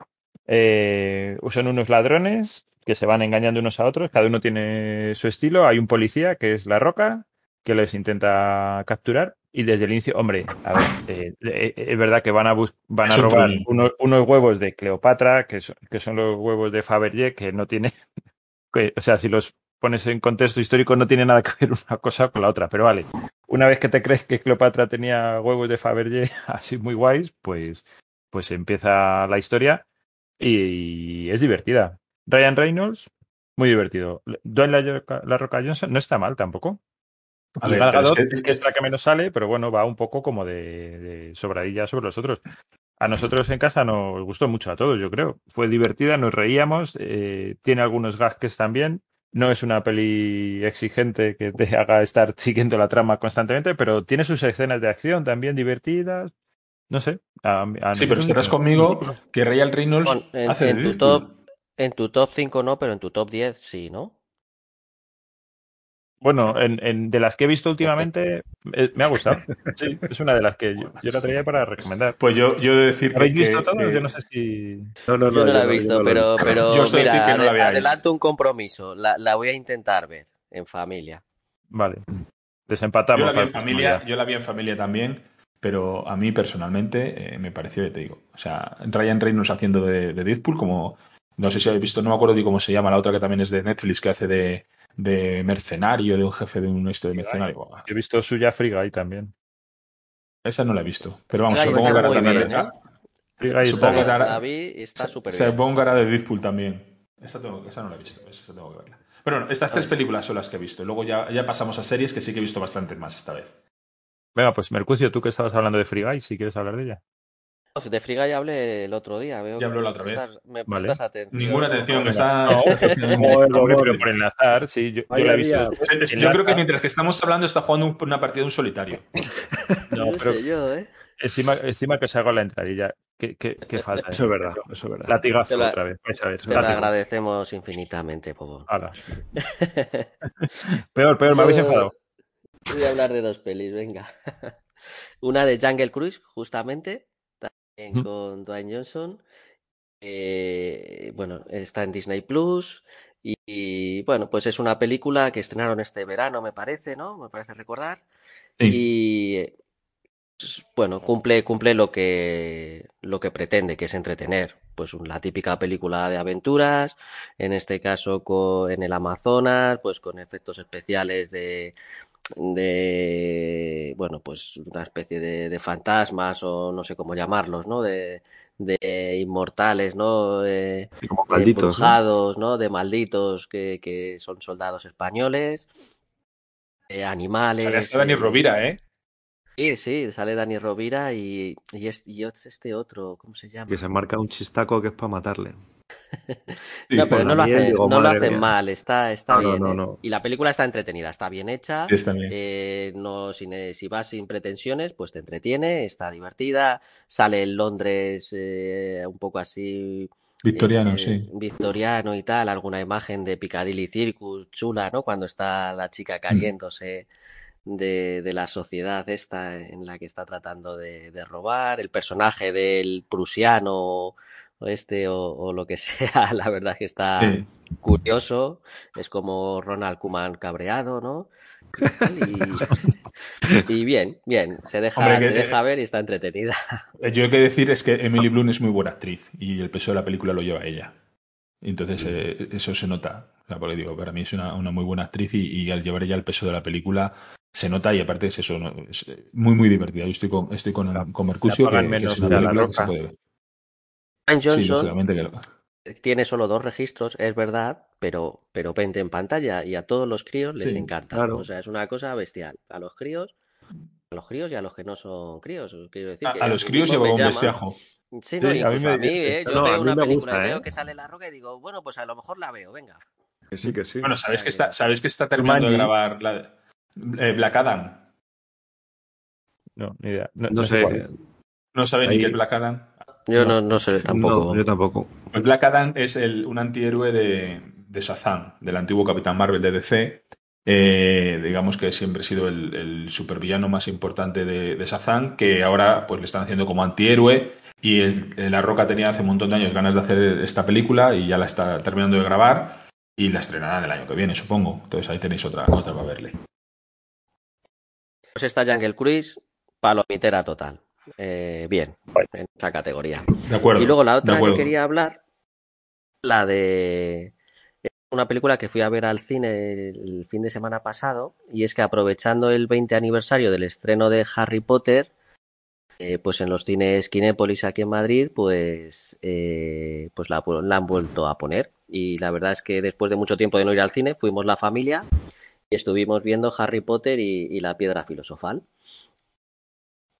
eh, usan unos ladrones que se van engañando unos a otros. Cada uno tiene su estilo. Hay un policía que es La Roca que les intenta capturar. Y desde el inicio, hombre, a ver, eh, eh, es verdad que van a, van a robar unos huevos de Cleopatra, que son, que son los huevos de Fabergé, que no tiene, que, o sea, si los pones en contexto histórico no tiene nada que ver una cosa con la otra, pero vale, una vez que te crees que Cleopatra tenía huevos de Fabergé así muy guays, pues, pues empieza la historia y es divertida. Ryan Reynolds, muy divertido. Dwayne La, La Roca Johnson no está mal tampoco. A ver, es que- es que es la que menos sale, pero bueno, va un poco como de, de sobradilla sobre los otros. A nosotros en casa nos gustó mucho a todos, yo creo. Fue divertida, nos reíamos, eh, tiene algunos gags que están bien. No es una peli exigente que te haga estar siguiendo la trama constantemente, pero tiene sus escenas de acción también divertidas. No sé. a- a Sí, pero estarás conmigo que Ryan Reynolds Bueno, en, hace en tu top, en tu top 5 no, pero en tu top 10 sí, ¿no? Bueno, en, en- de las que he visto últimamente, eh, me ha gustado. Sí, es una de las que yo, yo la traía para recomendar. Pues yo, yo he de decir que. ¿Habéis visto que- todos? que- Yo no sé si. No, no, Yo no la he yo visto, no la he pero, visto. pero Yo mira, que no la adelanto un compromiso. La, la voy a intentar ver en familia. Vale. Desempatamos. Yo la vi para en familia, yo la vi en familia también, pero a mí personalmente eh, me pareció, ya te digo. O sea, Ryan Reynolds haciendo de, de Deadpool, como no sé si habéis visto, no me acuerdo ni cómo se llama, la otra que también es de Netflix, que hace de, de mercenario, de un jefe de un esto de mercenario. Ya. He visto suya Free Guy también. Esa no la he visto. Pero vamos, supongo que muy también. bien, ¿eh? Free Guy Supongo está la, la vi y está súper Se bien. supongo que de Deadpool también. Esa, tengo- esa no la he visto, esa tengo que verla. Pero bueno, estas tres películas son las que he visto. Luego ya, ya pasamos a series que sí que he visto bastante más esta vez. Venga, pues Mercucio, tú que estabas hablando de Free Guy, si quieres hablar de ella. De Friga ya hablé el otro día. Veo Ya habló la otra vez. Me Vale. prestas atención. Ninguna atención, está. Pero por enlazar, sí, yo, yo Vaya la he visto. día. Yo creo que mientras que estamos hablando está jugando un- una partida de un solitario. No, No pero sé yo, ¿eh? encima, encima que os hago la entradilla. ¿Qué, qué, qué falta? Eso es verdad, eso es verdad. Latigazo otra vez. vais a ver, Te lo agradecemos infinitamente, Pobo. Peor, peor, me habéis enfadado. Voy a hablar de dos pelis, venga. Una de Jungle Cruise, justamente, con Dwayne Johnson. Eh, bueno, está en Disney Plus. Y, y, bueno, pues es una película que estrenaron este verano, me parece, ¿no? Me parece recordar. Sí. Y eh, bueno, cumple, cumple lo que, lo que pretende, que es entretener. Pues la típica película de aventuras, en este caso co- en el Amazonas, pues con efectos especiales de, de bueno, pues una especie de, de fantasmas o no sé cómo llamarlos, ¿no? De, de inmortales, ¿no? Eh, como de malditos. ¿no? De malditos que, que son soldados españoles, eh, animales. Sale hasta Dani eh, Rovira, ¿eh? Sí, sí, sale Dani Rovira y, y, es, y es este otro, ¿cómo se llama? Que se marca un chistaco que es para matarle. Sí, no, pero no lo hacen, digo, no lo madre hacen mía. mal, está, está No, bien. no, ¿eh? Y la película está entretenida, está bien hecha. Está bien. eh, no, sin, eh, si vas sin pretensiones, pues te entretiene, está divertida. Sale en Londres eh, un poco así Victoriano, sí. victoriano y tal, alguna imagen de Piccadilly Circus chula, ¿no? Cuando está la Mm. chica cayéndose de, de la sociedad esta en la que está tratando de, de robar, el personaje del prusiano este o, o lo que sea, la verdad es que está Sí. curioso, es como Ronald Koeman cabreado, ¿no? Y, y bien, bien, se deja, Hombre, que- se deja ver y está entretenida. Eh, Yo he que decir es que Emily Blunt es muy buena actriz y el peso de la película lo lleva ella. Entonces eh, eso se nota. O sea, porque digo, para mí es una, una muy buena actriz y, y al llevar ella el peso de la película se nota y aparte es eso, ¿no? es eh, muy muy divertida. Yo estoy con, estoy con, con Mercusio, que, pagan que menos es una película que se puede ver. Sí, Johnson lógicamente que lo- tiene solo dos registros, es verdad, pero, pero pente en pantalla y a todos los críos les Sí, encanta. claro. O sea, es una cosa bestial. A los críos, a los críos y a los que no son críos. Quiero decir A, que a los críos lleva me un bestiajo. Sí, no, Sí, a mí me a mí, divierte. ¿eh? Yo No, a veo mí una película gusta, y veo ¿eh? que sale La Roca y digo, bueno, pues a lo mejor la veo, venga. Que sí, que sí. Bueno, ¿sabéis que está, ¿sabéis que está terminando de grabar la, eh, Black Adam? No, ni idea. No, No, no sé. ¿No sabéis ni qué es Black Adam? Yo No. no, no sé tampoco. No, yo tampoco. Pues Black Adam es el, un antihéroe de, de Shazam, del antiguo Capitán Marvel de DC. Eh, digamos que siempre ha sido el, el supervillano más importante de, de Shazam, que ahora pues le están haciendo como antihéroe. Y el- el La Roca tenía hace un montón de años ganas de hacer esta película y ya la está terminando de grabar y la estrenarán el año que viene, supongo. Entonces ahí tenéis otra, otra para verle. Pues esta Jungle Cruise, palomitera total. Eh, bien, en esta categoría. De acuerdo. Y luego la otra que quería hablar, la de una película que fui a ver al cine el fin de semana pasado, y es que aprovechando el 20 aniversario del estreno de Harry Potter, eh, pues en los cines Kinépolis aquí en Madrid, pues, eh, pues la, la han vuelto a poner. Y la verdad es que después de mucho tiempo de no ir al cine, fuimos la familia y estuvimos viendo Harry Potter y, y la piedra filosofal.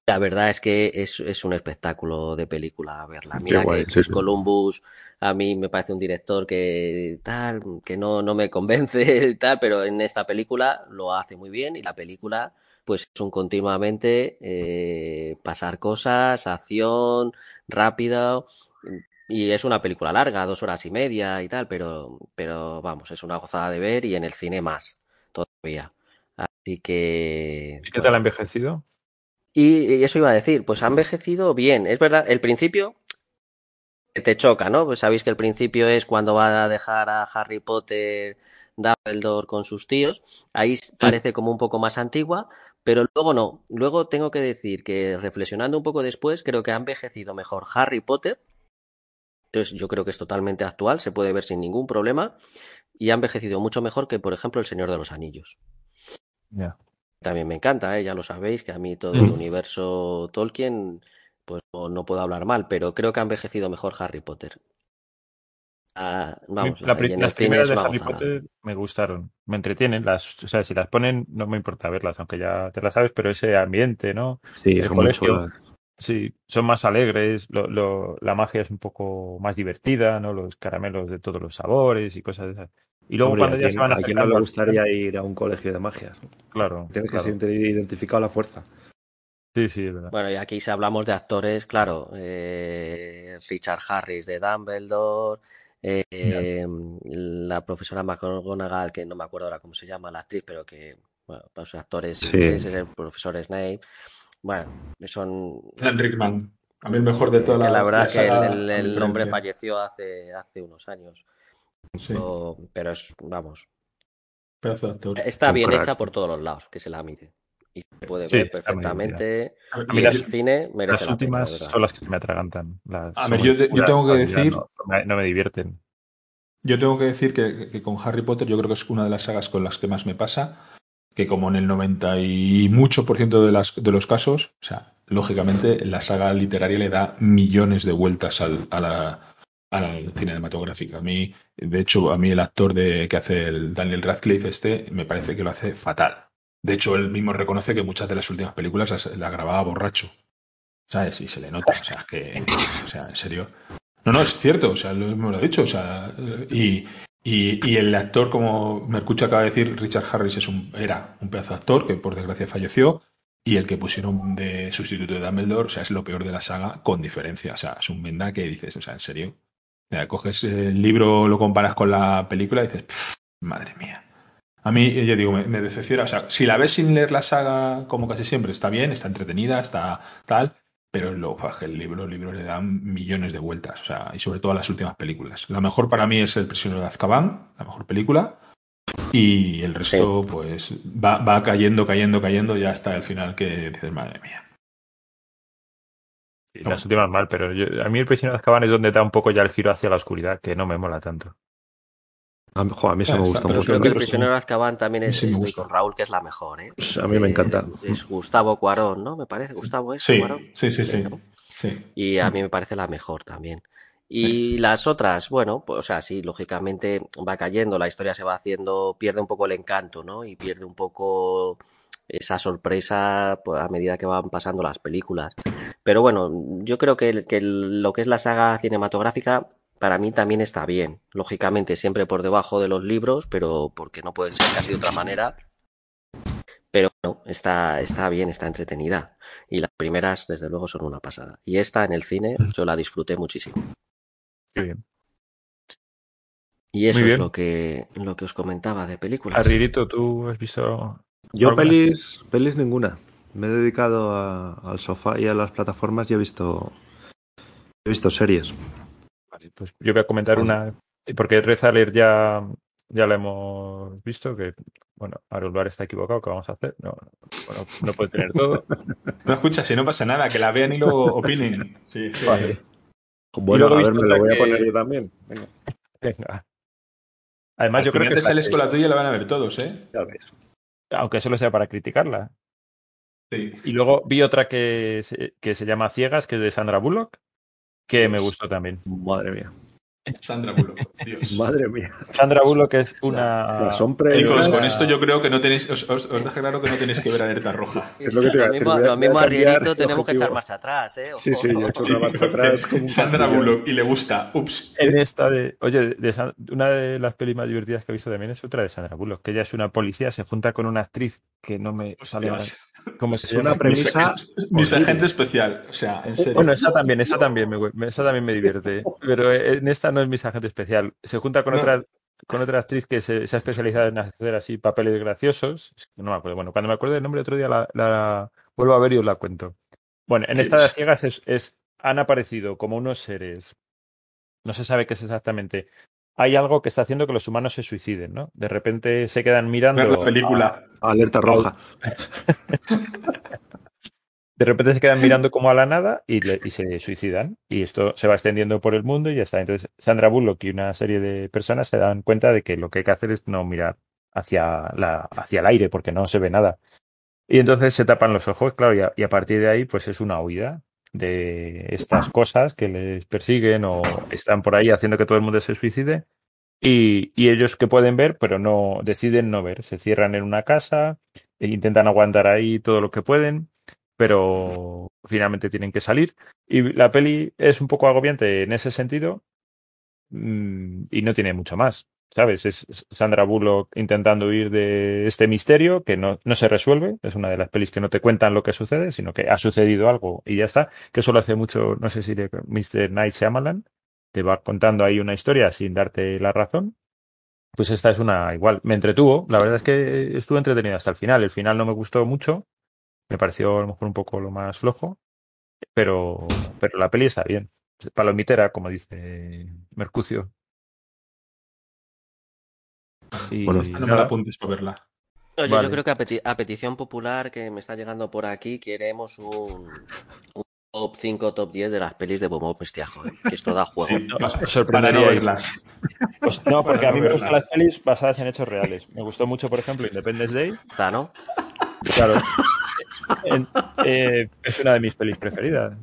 La verdad es que es, es un espectáculo de película verla. Qué Mira guay, que sí, Chris sí. Columbus a mí me parece un director que tal, que no, no me convence tal, pero en esta película lo hace muy bien y la película pues es un continuamente eh, pasar cosas, acción, rápido y es una película larga, dos horas y media y tal, pero, pero vamos, es una gozada de ver y en el cine más todavía. Así que... ¿Y qué tal ha envejecido? Y, y eso iba a decir, pues ha envejecido bien. Es verdad, el principio te choca, ¿no? Pues sabéis que el principio es cuando va a dejar a Harry Potter Dumbledore con sus tíos. Ahí parece como un poco más antigua, pero luego no. Luego tengo que decir que reflexionando un poco después, creo que ha envejecido mejor Harry Potter. Entonces yo creo que es totalmente actual, se puede ver sin ningún problema. Y ha envejecido mucho mejor que, por ejemplo, El Señor de los Anillos. Ya. También me encanta, ¿eh? ya lo sabéis, que a mí todo el universo Tolkien, pues no, no puedo hablar mal, pero creo que ha envejecido mejor Harry Potter. Ah, vamos, La las primeras de Harry. Potter me gustaron, me entretienen. Las, o sea, si las ponen, no me importa verlas, aunque ya te las sabes, pero ese ambiente, ¿no? Sí, El colegio. Sí, son más alegres, lo, lo- la magia es un poco más divertida, ¿no? Los caramelos de todos los sabores y cosas de esas. Y luego Hombre, cuando ¿a ya quién- se van ¿A quién no le gustaría ir a un colegio de magias? claro, Tienes que sentir identificado a la fuerza. Sí, sí, es verdad. Bueno, y aquí si hablamos de actores, claro, eh, Richard Harris de Dumbledore, eh, la profesora McGonagall, que no me acuerdo ahora cómo se llama la actriz, pero que, bueno, los actores Sí. ingleses, el profesor Snape, bueno, son... Alan Rickman. A mí el mejor de todas las. la verdad la es que saga, el, el- el hombre falleció hace, hace unos años, Sí, o- pero es, vamos, pedazo de actor. está bien hecha por todos los lados, que se la mire. Y se puede Sí, ver perfectamente. A mí Y las- el cine merece Las la pena, últimas verdad. son las que se me atragantan. Las A ver, yo te- yo tengo que decir- No, no me, no me divierten. Yo tengo que decir que, que con Harry Potter yo creo que es una de las sagas con las que más me pasa, que como en el 90 y mucho por ciento de, las, de los casos, o sea, lógicamente la saga literaria le da millones de vueltas al, a, la, cinematográfica. A mí, de hecho, a mí el actor de, que hace el Daniel Radcliffe este me parece que lo hace fatal. De hecho, él mismo reconoce que muchas de las últimas películas las, grababa borracho. ¿Sabes? Y se le nota. O sea, es que, o sea, en serio. No, no, es cierto, o sea, lo, me lo ha dicho, o sea, y, y, y el actor, como Mercucho acaba de decir, Richard Harris es un, era un pedazo de actor que por desgracia falleció, y el que pusieron de sustituto de Dumbledore, o sea, es lo peor de la saga con diferencia, o sea, es un menda que dices, o sea, en serio, O coges el libro, lo comparas con la película y dices, "Pff, madre mía. A mí, ya digo, me, me decepciona, o sea, si la ves sin leer la saga, como casi siempre, está bien, está entretenida, está tal, pero lo, el libro, el libro le dan millones de vueltas, o sea, y sobre todo las últimas películas. La mejor para mí es El prisionero de Azkaban, la mejor película, y el resto, pues, va, va cayendo, cayendo, cayendo, ya hasta el final que dices, madre mía. Sí, las últimas mal, pero yo- a mí el prisionero de Azkaban es donde da un poco ya el giro hacia la oscuridad, que no me mola tanto. A, mí- jo, a mí se me gusta mucho. creo que el prisionero de Azkaban también es, con Raúl, que es la mejor, ¿eh? Pues a mí me Eh, encanta. Es Gustavo Cuarón, ¿no? Me parece. Gustavo es Sí, Cuarón. sí, sí, sí. Y a mí me parece la mejor también. Y las otras, bueno, pues o sea, sí, lógicamente va cayendo, la historia se va haciendo, pierde un poco el encanto, ¿no? Y pierde un poco esa sorpresa pues, a medida que van pasando las películas. Pero bueno, yo creo que, lo que es la saga cinematográfica para mí también está bien. Lógicamente siempre por debajo de los libros, pero porque no puede ser casi de otra manera. Pero no, está, está bien, está entretenida. Y las primeras, desde luego, son una pasada. Y esta en el cine, yo la disfruté muchísimo. Qué bien. Y eso es lo que, lo que os comentaba de películas. Arririto, ¿tú has visto Yo pelis, pelis ninguna. Me he dedicado a- al sofá y a las plataformas y he visto, he visto series. Vale, pues yo voy a comentar una, porque Rezaler ya, ya la hemos visto, que, bueno, Arulbar está equivocado, ¿qué vamos a hacer? No, bueno, no puede tener todo. No escucha, si no pasa nada, que la vean y lo opinen. Sí, Vale. Bueno, luego a ver, me lo otra voy a poner yo también. Venga, Venga. Además, Al yo creo que la sales con la tuya y la van a ver todos, ¿eh? ya ves. aunque solo sea para criticarla. Sí. Y luego vi otra que se, que se llama Ciegas, que es de Sandra Bullock, que me gustó también. Madre mía. Sandra Bullock, Dios. Madre mía. Sandra Bullock es una... Son Chicos, con esto yo creo que no tenéis, os, os, os dejo claro que no tenéis que ver alerta roja. Es lo que te iba a decir, lo mismo Arrierito tenemos que echar marcha atrás, ¿eh? Sí, sí, yo he hecho una marcha Porque atrás como un Sandra. Bullock y le gusta, ups. En esta de. Oye, de San- una de las pelis más divertidas que he visto también es otra de Sandra Bullock, que ella es una policía, se junta con una actriz que no me sale ahora Se Es una premisa. Mis agente especial, o sea, en serio. Bueno, esa también, esa también me, esa también me divierte. Pero en esta no es mi agente especial. Se junta con No. otra con otra actriz que se, se ha especializado en hacer así papeles graciosos. Es que no me acuerdo. Bueno, cuando me acuerdo del nombre otro día la, la vuelvo a ver y os la cuento. Bueno, en esta de ciegas es, es- han aparecido como unos seres. No se sabe qué es exactamente. Hay algo que está haciendo que los humanos se suiciden, ¿no? De repente se quedan mirando. Ver la película. Alerta roja. De repente se quedan mirando como a la nada y, le- y se suicidan. Y esto se va extendiendo por el mundo y ya está. Entonces, Sandra Bullock y una serie de personas se dan cuenta de que lo que hay que hacer es no mirar hacia, la, hacia el aire porque no se ve nada. Y entonces se tapan los ojos, claro, y a, y a partir de ahí, pues es una huida de estas cosas que les persiguen o están por ahí haciendo que todo el mundo se suicide. Y, y ellos que pueden ver, pero no deciden no ver. Se cierran en una casa e intentan aguantar ahí todo lo que pueden pero finalmente tienen que salir. Y la peli es un poco agobiante en ese sentido mm, y no tiene mucho más. ¿Sabes? Es Sandra Bullock intentando huir de este misterio que no, no, se resuelve. Es una de las pelis que no te cuentan lo que sucede, sino que ha sucedido algo y ya está. Que eso lo hace mucho, no sé si de Mr. Night Shyamalan, te va contando ahí una historia sin darte la razón. Pues esta es una igual. Me entretuvo. La verdad es que estuve entretenido hasta el final. El final no me gustó mucho. Me pareció a lo mejor un poco lo más flojo. Pero, pero la peli está bien. Palomitera, como dice Mercucio. Y bueno, no me la apuntes para verla. Oye, vale. yo creo que a, peti a, petición popular que me está llegando por aquí, queremos un, un top 5, top 10 de las pelis de Bobo Mestiajo. ¿eh? Que esto da juego. Sí, os sorprendería verlas. Pues no, porque a mí me gustan las pelis basadas en hechos reales. Me gustó mucho, por ejemplo, Independence Day. Está, ¿no? Claro. En, eh, es una de mis pelis preferidas.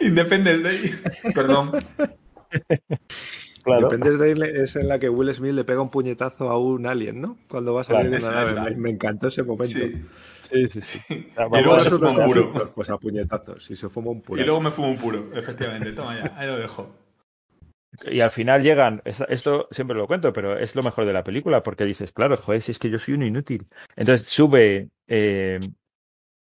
Independence Day. Perdón. Claro. Independence Day es en la que Will Smith le pega un puñetazo a un alien, ¿no? Cuando va a salir claro, de una nave. Me, me, encantó ese momento. Sí, sí, sí. sí. Y luego se fuma un puro. Pues a puñetazos. Y se fuma un puro. Y luego me fumo un puro, efectivamente. Toma ya, ahí lo dejo. Y al final llegan, esto siempre lo cuento, pero es lo mejor de la película, porque dices, claro, joder, si es que yo soy un inútil. Entonces sube eh,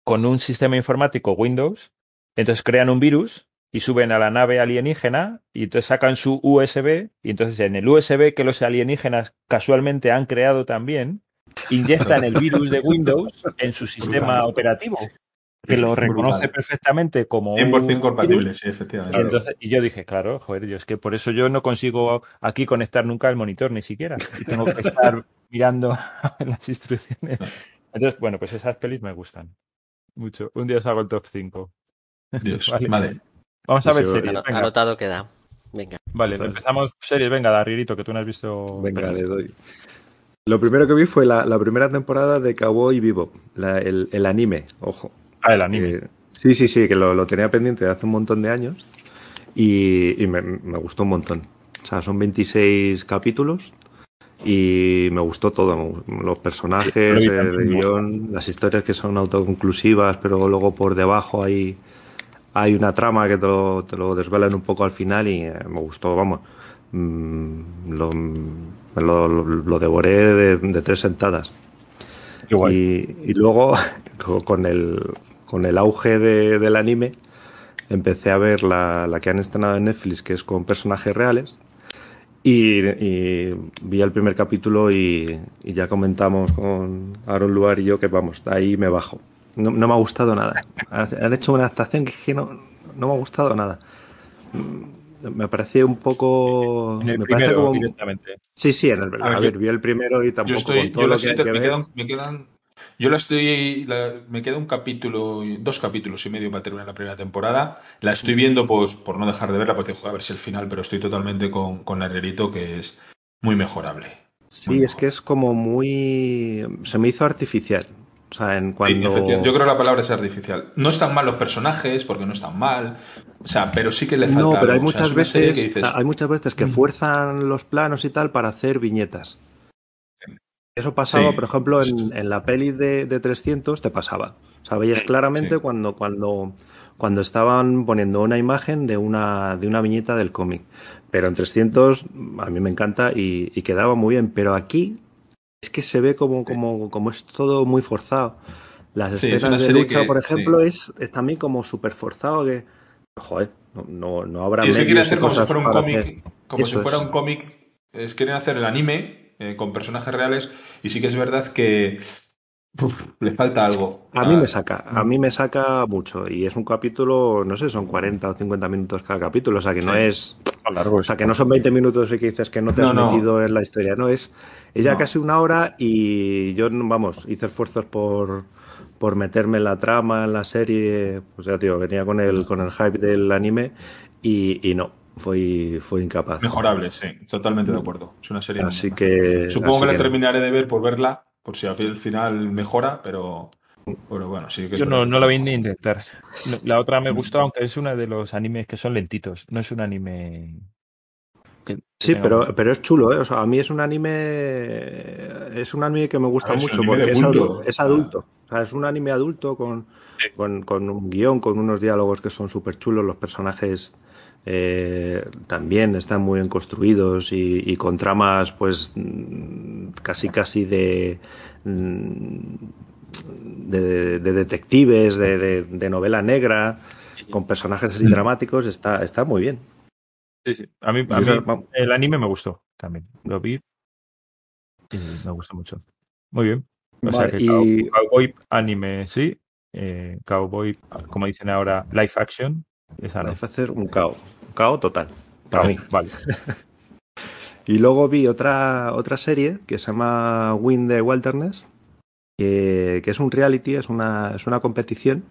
con un sistema informático Windows, entonces crean un virus y suben a la nave alienígena y entonces sacan su USB y entonces en el USB que los alienígenas casualmente han creado también, inyectan el virus de Windows en su sistema operativo que lo reconoce perfectamente como 100% compatible, sí, efectivamente. Y, entonces, y yo dije, claro, joder, yo es que por eso yo no consigo aquí conectar nunca el monitor ni siquiera. Y tengo que estar mirando las instrucciones. Entonces, bueno, pues esas pelis me gustan mucho. Un día os hago el top 5. Dios, vale. vale. Vamos a ver series. Venga. Anotado queda. Venga. Vale, empezamos series. Venga, Darririto, que tú no has visto. Venga, le doy. Lo primero que vi fue la, la primera temporada de Cowboy Vivo, la, el, el, anime, ojo. Ah, el anime. Eh, sí, sí, sí, que lo, lo, tenía pendiente hace un montón de años y, y me, me, gustó un montón. O sea, son 26 capítulos y me gustó todo. Los personajes, el guion, las historias que son autoconclusivas, pero luego por debajo hay hay una trama que te lo, te lo desvelan un poco al final y eh, me gustó, vamos. Mm, lo, lo, lo, devoré de, de, tres sentadas. Qué guay. Y, y, luego, con el, con el auge de, del anime, empecé a ver la, la, que han estrenado en Netflix, que es con personajes reales. Y, y vi el primer capítulo y, y, ya comentamos con Aaron Luar y yo que vamos, ahí me bajo. No, no, me ha gustado nada. Han hecho una adaptación que, es que no, no me ha gustado nada. Me parecía un poco. En el me primero, como... directamente. Sí, sí, en el A, a ver, yo, vi el primero y tampoco. Yo estoy, con todo yo lo estoy, que, que me, quedan, me quedan. Yo la estoy. La, me queda un capítulo, dos capítulos y medio para terminar la primera temporada. La estoy viendo pues, por no dejar de verla, porque a ver si el final, pero estoy totalmente con, con Herrerito, que es muy mejorable. Sí, muy es que es como muy. Se me hizo artificial. O sea, en cuando... Sí, yo creo que la palabra es artificial. No están mal los personajes, porque no están mal. O sea, pero sí que le falta. No, pero hay muchas o sea, veces. dices... Hay muchas veces que fuerzan los planos y tal para hacer viñetas. Eso pasaba, sí. por ejemplo, en, en, la peli de, de 300 te pasaba. O sea, veías claramente sí. cuando, cuando, cuando estaban poniendo una imagen de una, de una viñeta del cómic. Pero en 300 a mí me encanta y, y quedaba muy bien. Pero aquí es que se ve como, como, como es todo muy forzado. Las Sí, escenas es de lucha, que- por ejemplo, sí. es, es también como súper forzado que, joder, no, no, no habrá Y es que quieren hacer como si fuera un cómic, como si fuera es. un cómic, es, quieren hacer el anime eh, con personajes reales y sí que es verdad que uf, le falta algo. A mí me saca, a mí me saca mucho y es un capítulo, no sé, son 40 o 50 minutos cada capítulo, o sea que no Sí. es, largo o sea que no son 20 minutos y que dices que no te has no. metido en la historia, no es, es ya No. casi una hora y yo, vamos, hice esfuerzos por, por meterme en la trama, en la serie, pues ya tío, venía con el, con el hype del anime y, y no, fui, fui incapaz. Mejorable, sí, totalmente de acuerdo. Es una serie. Así que... Supongo así que la que no. terminaré de ver por verla, por si al final mejora, pero, pero bueno, sí que es Yo no, no la vi ni intentar. No, La otra me gustó, aunque es uno de los animes que son lentitos. No es un anime. que- que Sí, tenga- pero, pero es chulo, ¿eh? O sea, a mí es un anime. Es un anime que me gusta ver, mucho porque es, culto. adu- es adulto. O sea, es un anime adulto con, con, con un guion, con unos diálogos que son súper chulos, los personajes eh, también están muy bien construidos y, con tramas pues casi casi de mm, de, detectives, de, novela negra, con personajes así dramáticos, está, está muy bien. Sí, sí. A mí, el anime me gustó también. Lo vi y me gustó mucho. Muy bien. O sea que y... cowboy anime, sí. Eh, cowboy, como dicen ahora, live action. Esa no. Live action, un cao. Total. Para mí. Vale. y luego vi otra, otra serie que se llama Wind the Wilderness, que, es un reality, es una, es una competición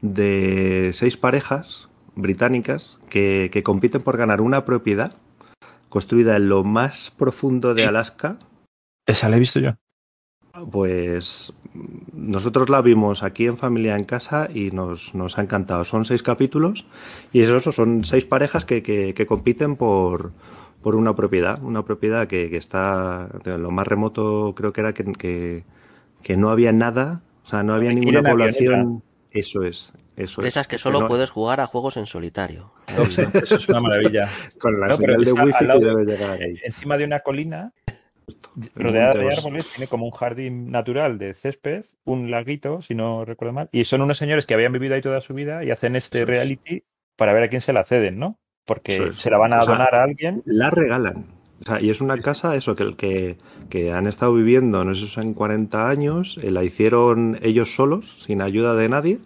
de seis parejas británicas que, compiten por ganar una propiedad construida en lo más profundo de Alaska. Esa la he visto yo. Pues nosotros la vimos aquí en familia en casa y nos, nos ha encantado. Son seis capítulos y eso, son seis parejas que, que, compiten por, por, una propiedad, una propiedad que, que, está lo más remoto creo que era que, que no había nada, o sea, no había ninguna población. Eso es, eso de esas que solo puedes jugar a juegos en solitario. eso es una maravilla. Con la señal de wifi que debe llegar ahí. Encima de una colina, rodeada de árboles, tiene como un jardín natural de césped, un laguito, si no recuerdo mal, y son unos señores que habían vivido ahí toda su vida y hacen este reality para ver a quién se la ceden, ¿no? Porque se la van a donar a alguien. La regalan. O sea, y es una casa, eso, que, que, que han estado viviendo, no sé si son 40 años, eh, la hicieron ellos solos, sin ayuda de nadie.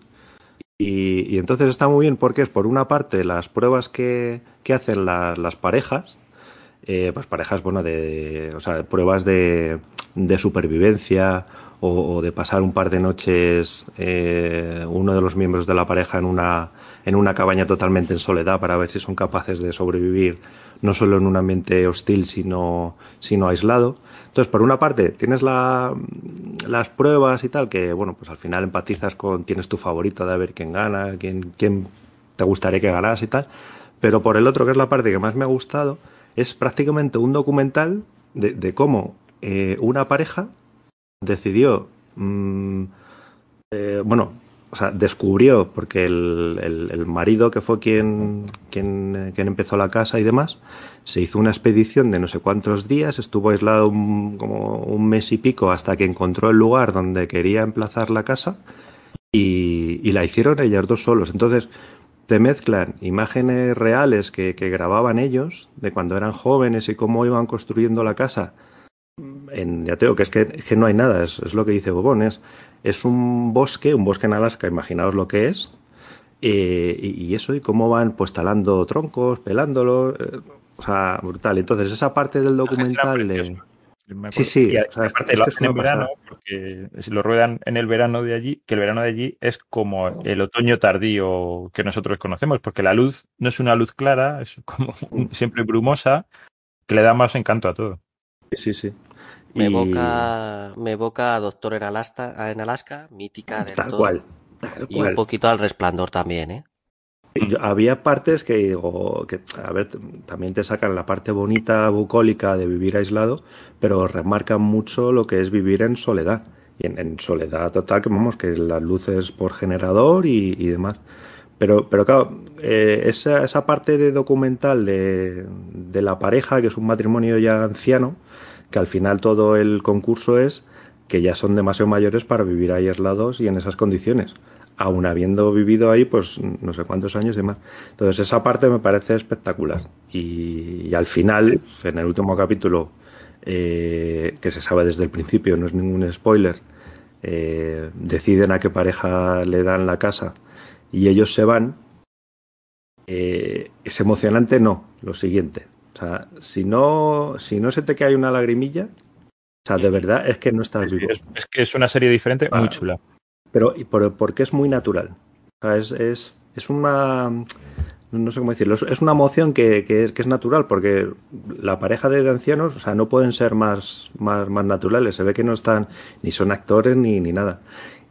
Y, y, entonces está muy bien porque es, por una parte, las pruebas que, que hacen las parejas, eh, pues parejas, bueno, de, o sea, pruebas de, de supervivencia o, de pasar un par de noches eh, uno de los miembros de la pareja en una, en una cabaña totalmente en soledad para ver si son capaces de sobrevivir no solo en un ambiente hostil, sino, sino aislado. Entonces, por una parte, tienes la, las pruebas y tal, que, bueno, pues al final empatizas con, tienes tu favorito de ver quién gana, quién, quién te gustaría que ganase y tal. Pero por el otro, que es la parte que más me ha gustado, es prácticamente un documental de, cómo eh, una pareja decidió, mm, eh, bueno, o sea, descubrió, porque el, marido que fue quien, quien, quien, empezó la casa y demás, se hizo una expedición de no sé cuántos días, estuvo aislado como un mes y pico hasta que encontró el lugar donde quería emplazar la casa y, y la hicieron ellos dos solos. Entonces, te mezclan imágenes reales que, que, grababan ellos de cuando eran jóvenes y cómo iban construyendo la casa. En, ya te digo que es que, que no hay nada, es, es, lo que dice Bobón, es es un bosque, un bosque en Alaska, imaginaos lo que es, eh, y, eso, y cómo van pues talando troncos, pelándolos, eh, o sea, brutal. Entonces, esa parte del documental de... Sí, sí. aparte lo hacen en verano, porque lo ruedan en el verano de allí, que el verano de allí es como el otoño tardío que nosotros conocemos, porque la luz no es una luz clara, es como siempre brumosa, que le da más encanto a todo. Sí, sí. Me, evoca, me evoca a Doctor en Alaska, en Alaska mítica del tal Cual, y un poquito al resplandor también, ¿eh? Había partes que digo, que a ver, también te sacan la parte bonita, bucólica de vivir aislado, pero remarcan mucho lo que es vivir en soledad. Y en, soledad total, que vamos, que las luces por generador y, demás. Pero, pero claro, eh, esa, esa parte de documental de, de la pareja, que es un matrimonio ya anciano, que al final todo el concurso es que ya son demasiado mayores para vivir aislados y en esas condiciones, aún habiendo vivido ahí pues no sé cuántos años y demás. Entonces esa parte me parece espectacular y, al final, en el último capítulo, eh, que se sabe desde el principio, no es ningún spoiler, eh, deciden a qué pareja le dan la casa y ellos se van, eh, es emocionante, no, lo siguiente. O sea, si no, si no se te cae una lagrimilla, o sea, de verdad es que no estás vivo. Es, que es una serie diferente, muy chula. Pero por, porque es muy natural. Es, es, es una no sé cómo decirlo, es una emoción que, que, es, que, es, natural, porque la pareja de ancianos, o sea, no pueden ser más, más, más naturales, se ve que no están, ni son actores ni, ni nada.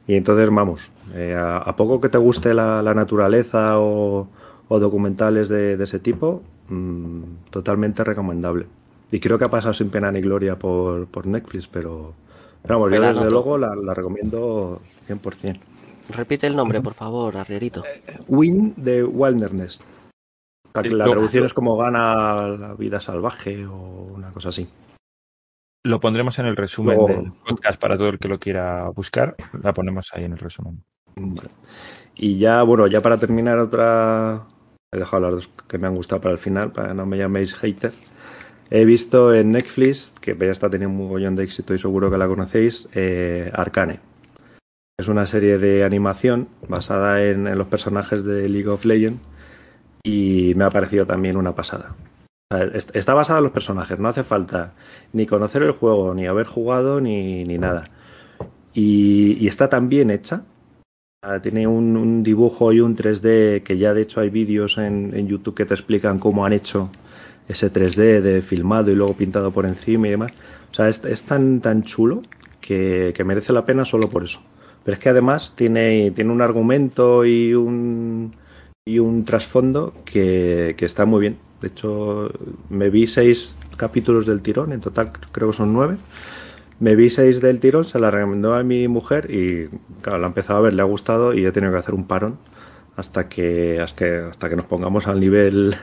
Y entonces, vamos, eh, a, poco que te guste la, naturaleza o, o documentales de, de, ese tipo, mmm, totalmente recomendable. Y creo que ha pasado sin pena ni gloria por, por Netflix, pero, pero vamos, yo desde luego la, la, recomiendo 100%. Repite el nombre, por favor, Arrierito. Eh, Win de Wilderness. La traducción es como gana la vida salvaje o una cosa así. Lo pondremos en el resumen del podcast para todo el que lo quiera buscar. La ponemos ahí en el resumen. Y ya, bueno, ya para terminar otra... He dejado las dos que me han gustado para el final, para que no me llaméis hater. He visto en Netflix, que ya está teniendo un mogollón de éxito y seguro que la conocéis, eh, Arcane. Es una serie de animación basada en, los personajes de League of Legends y me ha parecido también una pasada. Está basada en los personajes, no hace falta ni conocer el juego, ni haber jugado, ni, ni nada. Y, está tan bien hecha. Tiene un, dibujo y un 3D que ya de hecho hay vídeos en, YouTube que te explican cómo han hecho ese 3D de filmado y luego pintado por encima y demás. O sea, es, es tan, tan chulo que, que merece la pena solo por eso. Pero es que además tiene, tiene un argumento y un, y un trasfondo que, que, está muy bien. De hecho, me vi seis capítulos del tirón, en total creo que son nueve. Me vi seis del tirón, se la recomendó a mi mujer y claro, la he empezado a ver, le ha gustado y he tenido que hacer un parón hasta que, hasta que, hasta que nos pongamos al nivel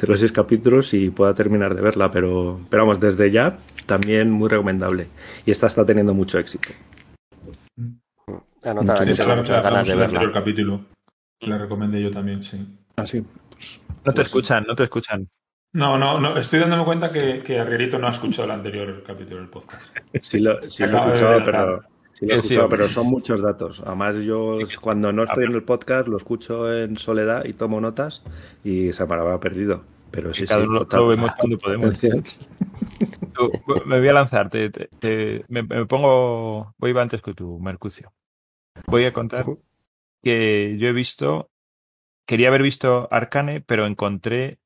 de los seis capítulos y pueda terminar de verla. Pero, pero vamos, desde ya también muy recomendable. Y esta está teniendo mucho éxito. Anotada, sí, tengo muchas ganas de verla. El capítulo. La recomendé yo también, sí. Ah, sí. Pues, no te pues escuchan, no te escuchan. No, no, no. Estoy dándome cuenta que, que Arrierito no ha escuchado el anterior capítulo del podcast. Sí lo, sí lo he escuchado, pero, sí lo he escuchado, pero son muchos datos. Además, yo cuando no estoy en el podcast lo escucho en soledad y tomo notas y se me ha perdido. Pero sí, cada uno lo vemos cuando podemos. me voy a lanzar. me, pongo. Voy antes que tú, Mercucio. Voy a contar que yo he visto, quería haber visto Arcane, pero encontré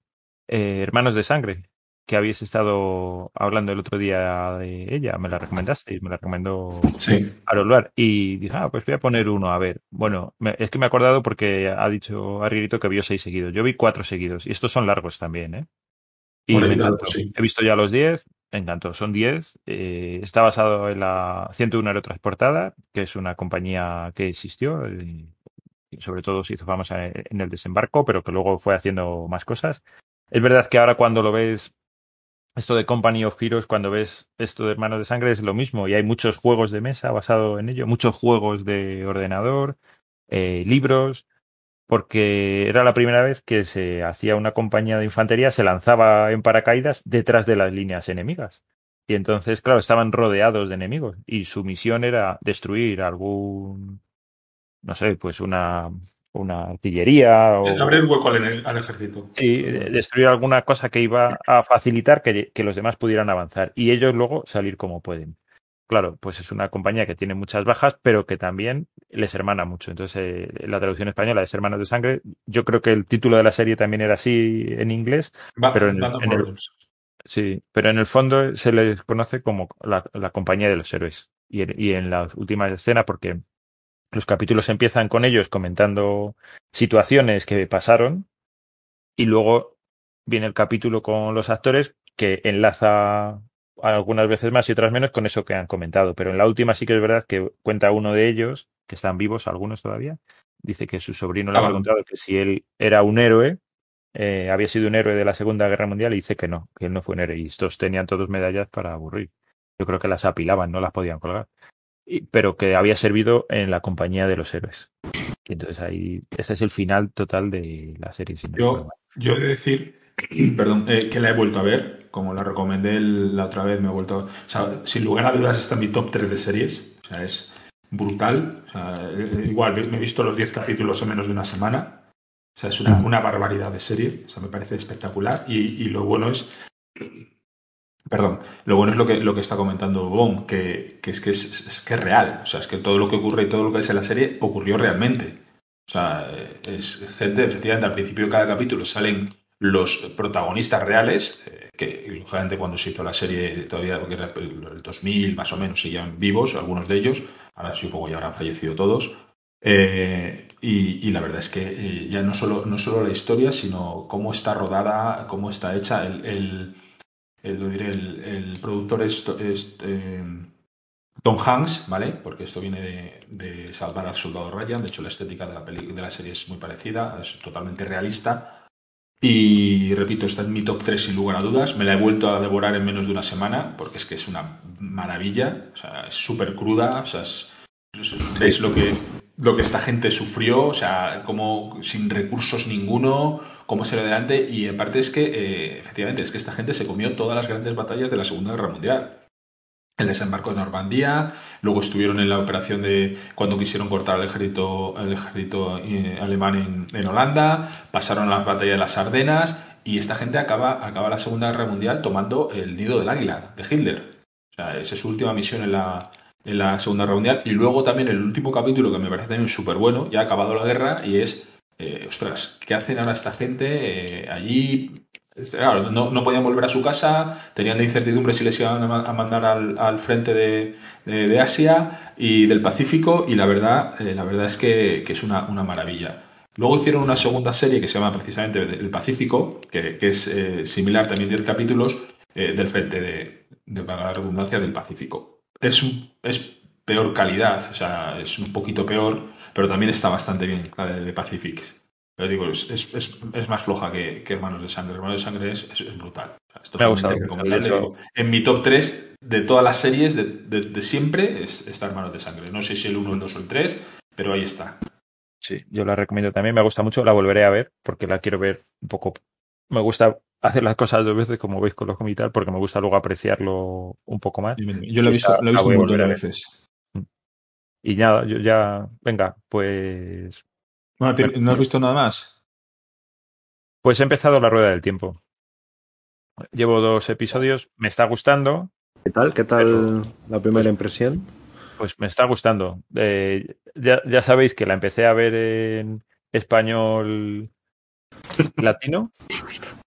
eh, Hermanos de Sangre, que habéis estado hablando el otro día de ella, me la recomendaste, me la recomendó sí. Aroluar. Y dije, ah, pues voy a poner uno, a ver. Bueno, es que me he acordado porque ha dicho Arrierito que vio seis seguidos. Yo vi cuatro seguidos, y estos son largos también, ¿eh? Y me encantó. He visto ya los diez, me encantó. Son diez. Eh, está basado en la 101 Aerotransportada, que es una compañía que existió. Y sobre todo se hizo famosa en el desembarco, pero que luego fue haciendo más cosas. Es verdad que ahora cuando lo ves, esto de Company of Heroes, cuando ves esto de Hermanos de Sangre es lo mismo y hay muchos juegos de mesa basado en ello, muchos juegos de ordenador, eh, libros, porque era la primera vez que se hacía una compañía de infantería, se lanzaba en paracaídas detrás de las líneas enemigas. Y entonces, claro, estaban rodeados de enemigos y su misión era destruir algún no sé, pues una, una artillería. O, Abrir hueco al, al, ejército. Sí, destruir alguna cosa que iba a facilitar que, que, los demás pudieran avanzar y ellos luego salir como pueden. Claro, pues es una compañía que tiene muchas bajas, pero que también les hermana mucho. Entonces, eh, la traducción española es Hermanos de Sangre. Yo creo que el título de la serie también era así en inglés, pero en, en el, sí, pero en el fondo se les conoce como la, la compañía de los héroes. Y, y en la última escena, porque los capítulos empiezan con ellos comentando situaciones que pasaron y luego viene el capítulo con los actores que enlaza algunas veces más y otras menos con eso que han comentado. Pero en la última sí que es verdad que cuenta uno de ellos, que están vivos, algunos todavía, dice que su sobrino le ha preguntado que si él era un héroe, eh, había sido un héroe de la Segunda Guerra Mundial y dice que no, que él no fue un héroe. Y estos tenían todos medallas para aburrir. Yo creo que las apilaban, no las podían colgar pero que había servido en la compañía de los héroes. Y entonces ahí, este es el final total de la serie. yo, yo he de decir, perdón, eh, que la he vuelto a ver, como la recomendé la otra vez, me he vuelto a... O sea, sin lugar a dudas está en mi top 3 de series, o sea, es brutal. O sea, eh, igual, me he visto los 10 capítulos en menos de una semana. O sea, es una, una barbaridad de serie, o sea, me parece espectacular. Y, y lo bueno es Perdón, lo bueno es lo que, lo que está comentando Bon, que, que, es, que es, que es real. O sea, es que todo lo que ocurre y todo lo que es en la serie ocurrió realmente. O sea, es gente, efectivamente, al principio de cada capítulo salen los protagonistas reales, eh, que lógicamente cuando se hizo la serie todavía, porque era el 2000 más o menos, seguían vivos, algunos de ellos, ahora supongo ya habrán fallecido todos. Eh, y, la verdad es que eh, ya no solo, no solo la historia, sino cómo está rodada, cómo está hecha, el, lo diré, el, productor es, eh, Tom Hanks, ¿vale? Porque esto viene de, Salvar al Soldado Ryan. De hecho, la estética de la, de la serie es muy parecida, es totalmente realista. Y repito, está en mi top 3 sin lugar a dudas. Me la he vuelto a devorar en menos de una semana porque es que es una maravilla. O sea, es súper cruda. O sea, es, veis lo que, lo que esta gente sufrió. O sea, como sin recursos ninguno, cómo se le adelante. Y aparte es que, eh, efectivamente, es que esta gente se comió todas las grandes batallas de la Segunda Guerra Mundial el desembarco de Normandía, luego estuvieron en la operación de cuando quisieron cortar el ejército, el ejército eh, alemán en, Holanda, pasaron a la batalla de las Ardenas y esta gente acaba, acaba la Segunda Guerra Mundial tomando el nido del águila de Hitler. O sea, esa es su última misión en la, en la Segunda Guerra Mundial. Y luego también el último capítulo que me parece también súper bueno, ya ha acabado la guerra, y es, eh, ostras, ¿qué hacen ahora esta gente eh, allí Claro, no, podían volver a su casa, tenían la incertidumbre si les iban a mandar al, frente de, Asia y del Pacífico, y la verdad, eh, la verdad es que, es una, maravilla. Luego hicieron una segunda serie que se llama precisamente El Pacífico, que, es eh, similar también 10 capítulos del frente de, de, la redundancia, del Pacífico. Es, es peor calidad, o sea, es un poquito peor, pero también está bastante bien la de, de Pacific. Pero digo, es, es, es más floja que, que, Hermanos de Sangre. Hermanos de Sangre es, brutal. Me ha gustado. en mi top 3 de todas las series de, de, siempre está Hermanos de Sangre. No sé si el 1, el 2 o el 3, pero ahí está. Sí, yo la recomiendo también. Me gusta mucho. La volveré a ver porque la quiero ver un poco. Me gusta hacer las cosas dos veces, como veis con los comités, porque me gusta luego apreciarlo un poco más. Yo lo he visto, lo he visto un montón de veces. Y ya, yo ya, venga, pues ¿No has visto nada más? Pues he empezado la rueda del tiempo. Llevo dos episodios, me está gustando. ¿Qué tal? ¿Qué tal la primera pues impresión? Pues me está gustando. Eh, ya, ya, sabéis que la empecé a ver en español latino.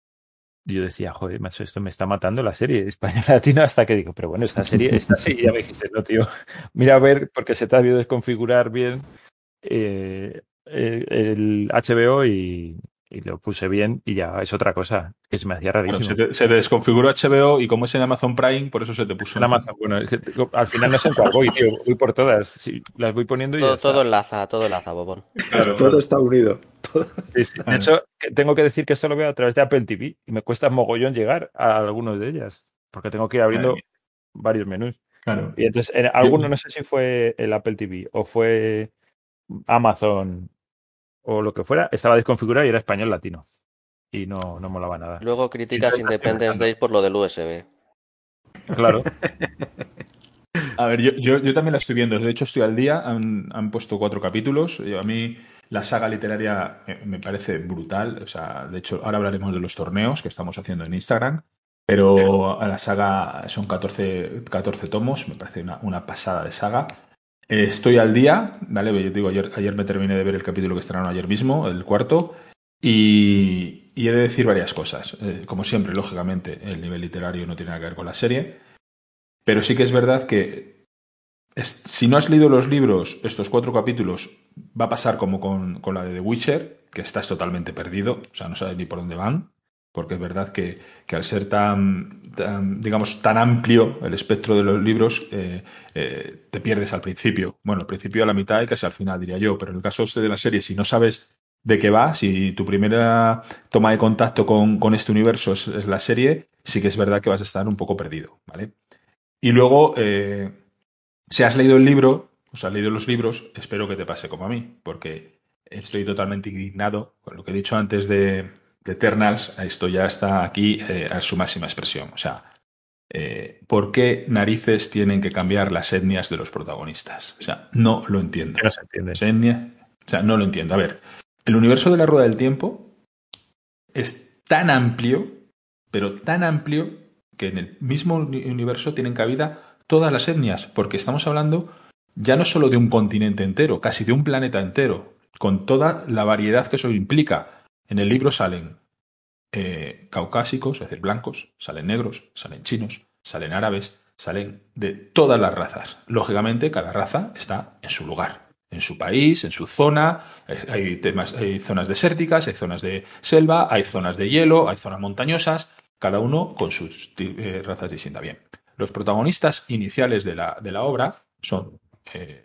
Yo decía, joder, macho, esto me está matando la serie español latino hasta que digo, pero bueno, esta serie, esta serie ya me dijiste, no, tío, mira a ver, porque se te ha debido desconfigurar bien. Eh, eh, el HBO y, lo puse bien y ya es otra cosa que se me hacía rarísimo. se, te, desconfiguró HBO y como es en Amazon Prime, por eso se te puso. En Amazon, bueno, al final no sé en cuál voy, tío, voy por todas. las voy poniendo y. Todo, todo enlaza, todo enlaza, Bobón. todo está unido. De hecho, tengo que decir que esto lo veo a través de Apple TV y me cuesta mogollón llegar a algunos de ellas, porque tengo que ir abriendo varios menús. Claro. Y entonces, en alguno no sé si fue el Apple TV o fue Amazon o lo que fuera, estaba desconfigurado y era español latino. Y no, no molaba nada. Luego criticas Independence Day por lo del USB. Claro. A ver, yo, yo, también la estoy viendo. De hecho, estoy al día. Han, han puesto cuatro capítulos. A mí la saga literaria me parece brutal. O sea, de hecho, ahora hablaremos de los torneos que estamos haciendo en Instagram. Pero a la saga son 14, 14 tomos. Me parece una, una pasada de saga. Estoy al día, ¿vale? Yo digo, ayer, ayer me terminé de ver el capítulo que estrenaron ayer mismo, el cuarto, y, he de decir varias cosas. Eh, como siempre, lógicamente, el nivel literario no tiene nada que ver con la serie, pero sí que es verdad que si no has leído los libros, estos cuatro capítulos, va a pasar como con, con la de The Witcher, que estás totalmente perdido, o sea, no sabes ni por dónde van porque es verdad que, al ser tan, digamos, tan amplio el espectro de los libros, eh, eh, te pierdes al principio. Bueno, al principio a la mitad y casi al final, diría yo, pero en el caso este de la serie, si no sabes de qué va, si tu primera toma de contacto con, este universo es, la serie, sí que es verdad que vas a estar un poco perdido, ¿vale? Y luego, eh, si has leído el libro, o sea, has leído los libros, espero que te pase como a mí, porque estoy totalmente indignado con lo que he dicho antes de, de Eternals, esto ya está aquí eh, a su máxima expresión. O sea, eh, ¿por qué narices tienen que cambiar las etnias de los protagonistas? O sea, no lo entiendo. No se entiende. o sea, no lo entiendo. A ver, el universo de la Rueda del Tiempo es tan amplio, pero tan amplio, que en el mismo universo tienen cabida todas las etnias, porque estamos hablando ya no solo de un continente entero, casi de un planeta entero, con toda la variedad que eso implica en el libro salen eh, caucásicos, es decir, blancos, salen negros, salen chinos, salen árabes, salen de todas las razas. Lógicamente, cada raza está en su lugar, en su país, en su zona. Eh, hay, zonas desérticas, hay zonas de selva, hay zonas de hielo, hay zonas montañosas, cada uno con sus eh, razas distintas. Bien, los protagonistas iniciales de la, de la obra son,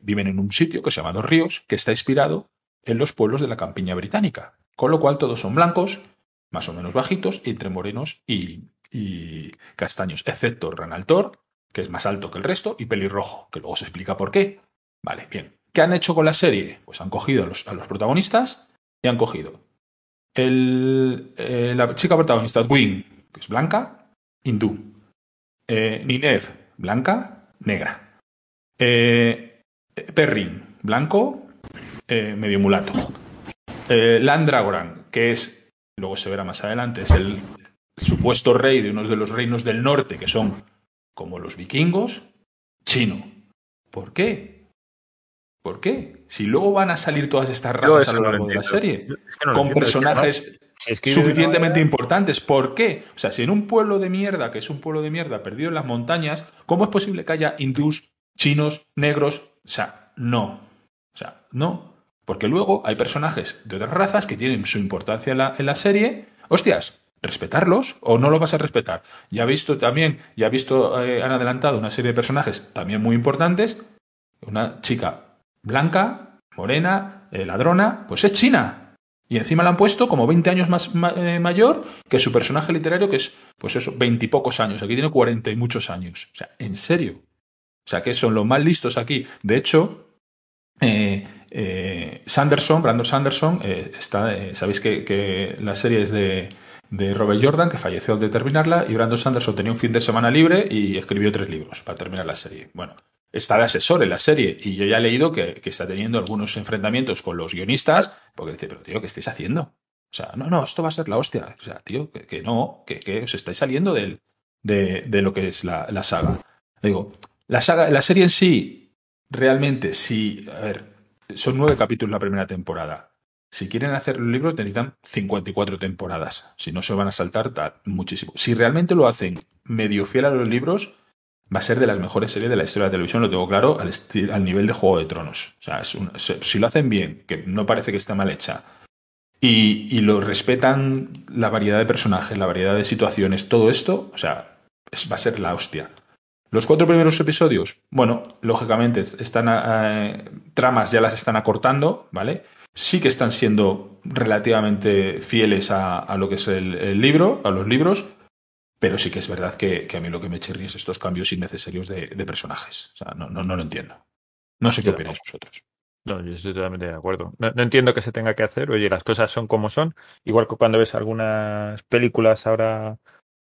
viven en un sitio que se llama Dos Ríos, que está inspirado en los pueblos de la campiña británica, con lo cual todos son blancos, más o menos bajitos, entre morenos y, castaños, excepto Ranaltor, que es más alto que el resto, y pelirrojo, que luego se explica por qué. Vale, bien. ¿Qué han hecho con la serie? Pues han cogido a los, a los protagonistas y han cogido el, eh, la chica protagonista, Wing, que es blanca, hindú. Eh, Ninev, blanca, negra. Eh, Perrin, blanco, eh, medio mulato. Eh, Landragoran, que es, luego se verá más adelante, es el supuesto rey de uno de los reinos del norte, que son como los vikingos, chino. ¿Por qué? ¿Por qué? Si luego van a salir todas estas razas a lo largo de la serie, Yo- es que no lo con entiendo, es que personajes suficientemente importantes. ¿Por qué? O sea, si en un pueblo de mierda, que es un pueblo de mierda perdido en las montañas, ¿cómo es posible que haya hindús, chinos, negros? O sea, no. O sea, no. Porque luego hay personajes de otras razas que tienen su importancia en la, serie. Hostias, respetarlos o no los vas a respetar. Ya he visto también, ya he visto, eh, han adelantado una serie de personajes también muy importantes. Una chica blanca, morena, eh, ladrona, pues es china. Y encima la han puesto como 20 años más eh, mayor que su personaje literario, que es, pues eso, 20 y pocos años. Aquí tiene 40 y muchos años. O sea, en serio. O sea, que son los más listos aquí. De hecho, eh, Sanderson, Brandon Sanderson, eh, está, eh, sabéis que, la serie es de, de Robert Jordan, que falleció al de terminarla, y Brandon Sanderson tenía un fin de semana libre y escribió tres libros para terminar la serie. Bueno, está de asesor en la serie y yo ya he leído que, está teniendo algunos enfrentamientos con los guionistas porque dice, pero tío, ¿qué estáis haciendo? O sea, no, no, esto va a ser la hostia. O sea, tío, que, no, que, que os estáis saliendo del, de, de lo que es la, la saga. Digo, la saga, la serie en sí, realmente, sí, a ver, son nueve capítulos la primera temporada. Si quieren hacer los libros, necesitan 54 temporadas. Si no, se van a saltar ta- muchísimo. Si realmente lo hacen medio fiel a los libros, va a ser de las mejores series de la historia de la televisión, lo tengo claro, al, al nivel de Juego de Tronos. O sea, si lo hacen bien, que no parece que esté mal hecha, y, y lo respetan la variedad de personajes, la variedad de situaciones, todo esto, o sea, es- va a ser la hostia. Los cuatro primeros episodios, bueno, lógicamente están eh, tramas ya las están acortando, ¿vale? Sí que están siendo relativamente fieles a, a lo que es el, el libro, a los libros, pero sí que es verdad que, que a mí lo que me chirría es estos cambios innecesarios de, de personajes. O sea, no, no, no lo entiendo. No sé qué opináis vosotros. No, yo estoy totalmente de acuerdo. No, no entiendo que se tenga que hacer. Oye, las cosas son como son. Igual que cuando ves algunas películas ahora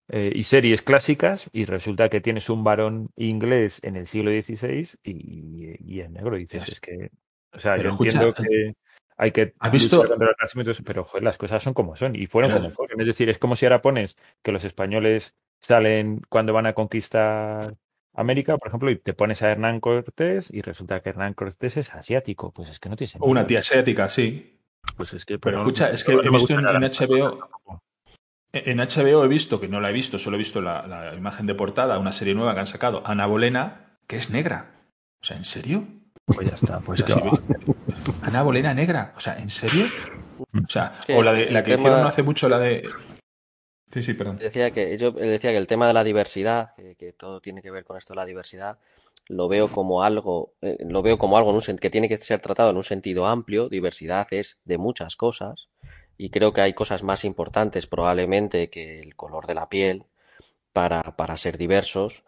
eh, y series clásicas y resulta que tienes un varón inglés en el siglo XVI y, y es negro. Y dices, es que. O sea, Pero yo escucha, entiendo que hay que ¿has visto- contra los pero joder, las cosas son como son y fueron como fueron. Es decir, es como si ahora pones que los españoles salen cuando van a conquistar América, por ejemplo, y te pones a Hernán Cortés y resulta que Hernán Cortés es asiático. Pues es que no tiene O sentido. una tía asiática, sí. Pues es que. Pero escucha, es que he visto en HBO. En HBO he visto, que no la he visto, solo he visto la, la imagen de portada, una serie nueva que han sacado, Ana Bolena, que es negra. O sea, ¿en serio? Pues ya está. Pues ves- Ana Bolena negra. O sea, ¿en serio? O sea, Sí, o la, de, la que tema- hicieron no hace mucho, la de. Sí, sí, perdón. Decía que, yo decía que el tema de la diversidad, que, que todo tiene que ver con esto de la diversidad, lo veo como algo, eh, lo veo como algo en un que tiene que ser tratado en un sentido amplio. Diversidad es de muchas cosas y creo que hay cosas más importantes probablemente que el color de la piel para, para ser diversos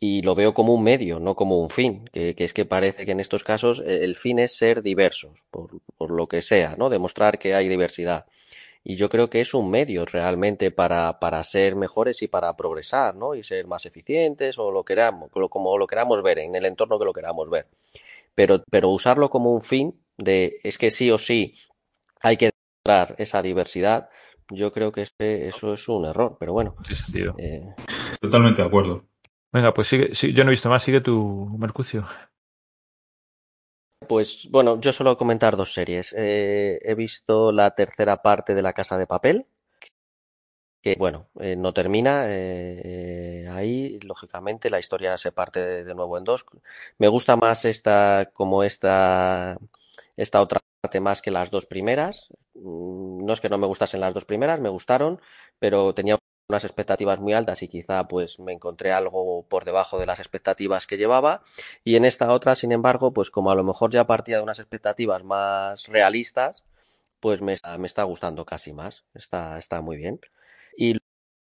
y lo veo como un medio, no como un fin, que, es que parece que en estos casos eh, el fin es ser diversos, por, por lo que sea, ¿no? Demostrar que hay diversidad. Y yo creo que es un medio realmente para, para ser mejores y para progresar, ¿no? Y ser más eficientes o lo queramos, como lo queramos ver, en el entorno que lo queramos ver. Pero, pero usarlo como un fin de es que sí o sí hay que esa diversidad, yo creo que este- eso es un error. Pero bueno, eh, Totalmente de acuerdo. Venga, pues sigue. yo no he visto más. Sigue tu Mercucio. Pues bueno, yo solo comentar dos series. Eh, he visto la tercera parte de La Casa de Papel, que bueno, eh, no termina eh, ahí. Lógicamente la historia se parte de, de nuevo en dos. Me gusta más esta como esta esta otra parte más que las dos primeras. Mm, No es que no me gustasen las dos primeras, me gustaron, pero tenía unas expectativas muy altas y quizá pues me encontré algo por debajo de las expectativas que llevaba. Y en esta otra, sin embargo, pues como a lo mejor ya partía de unas expectativas más realistas, pues me, me está gustando casi más. Está, está muy bien. Y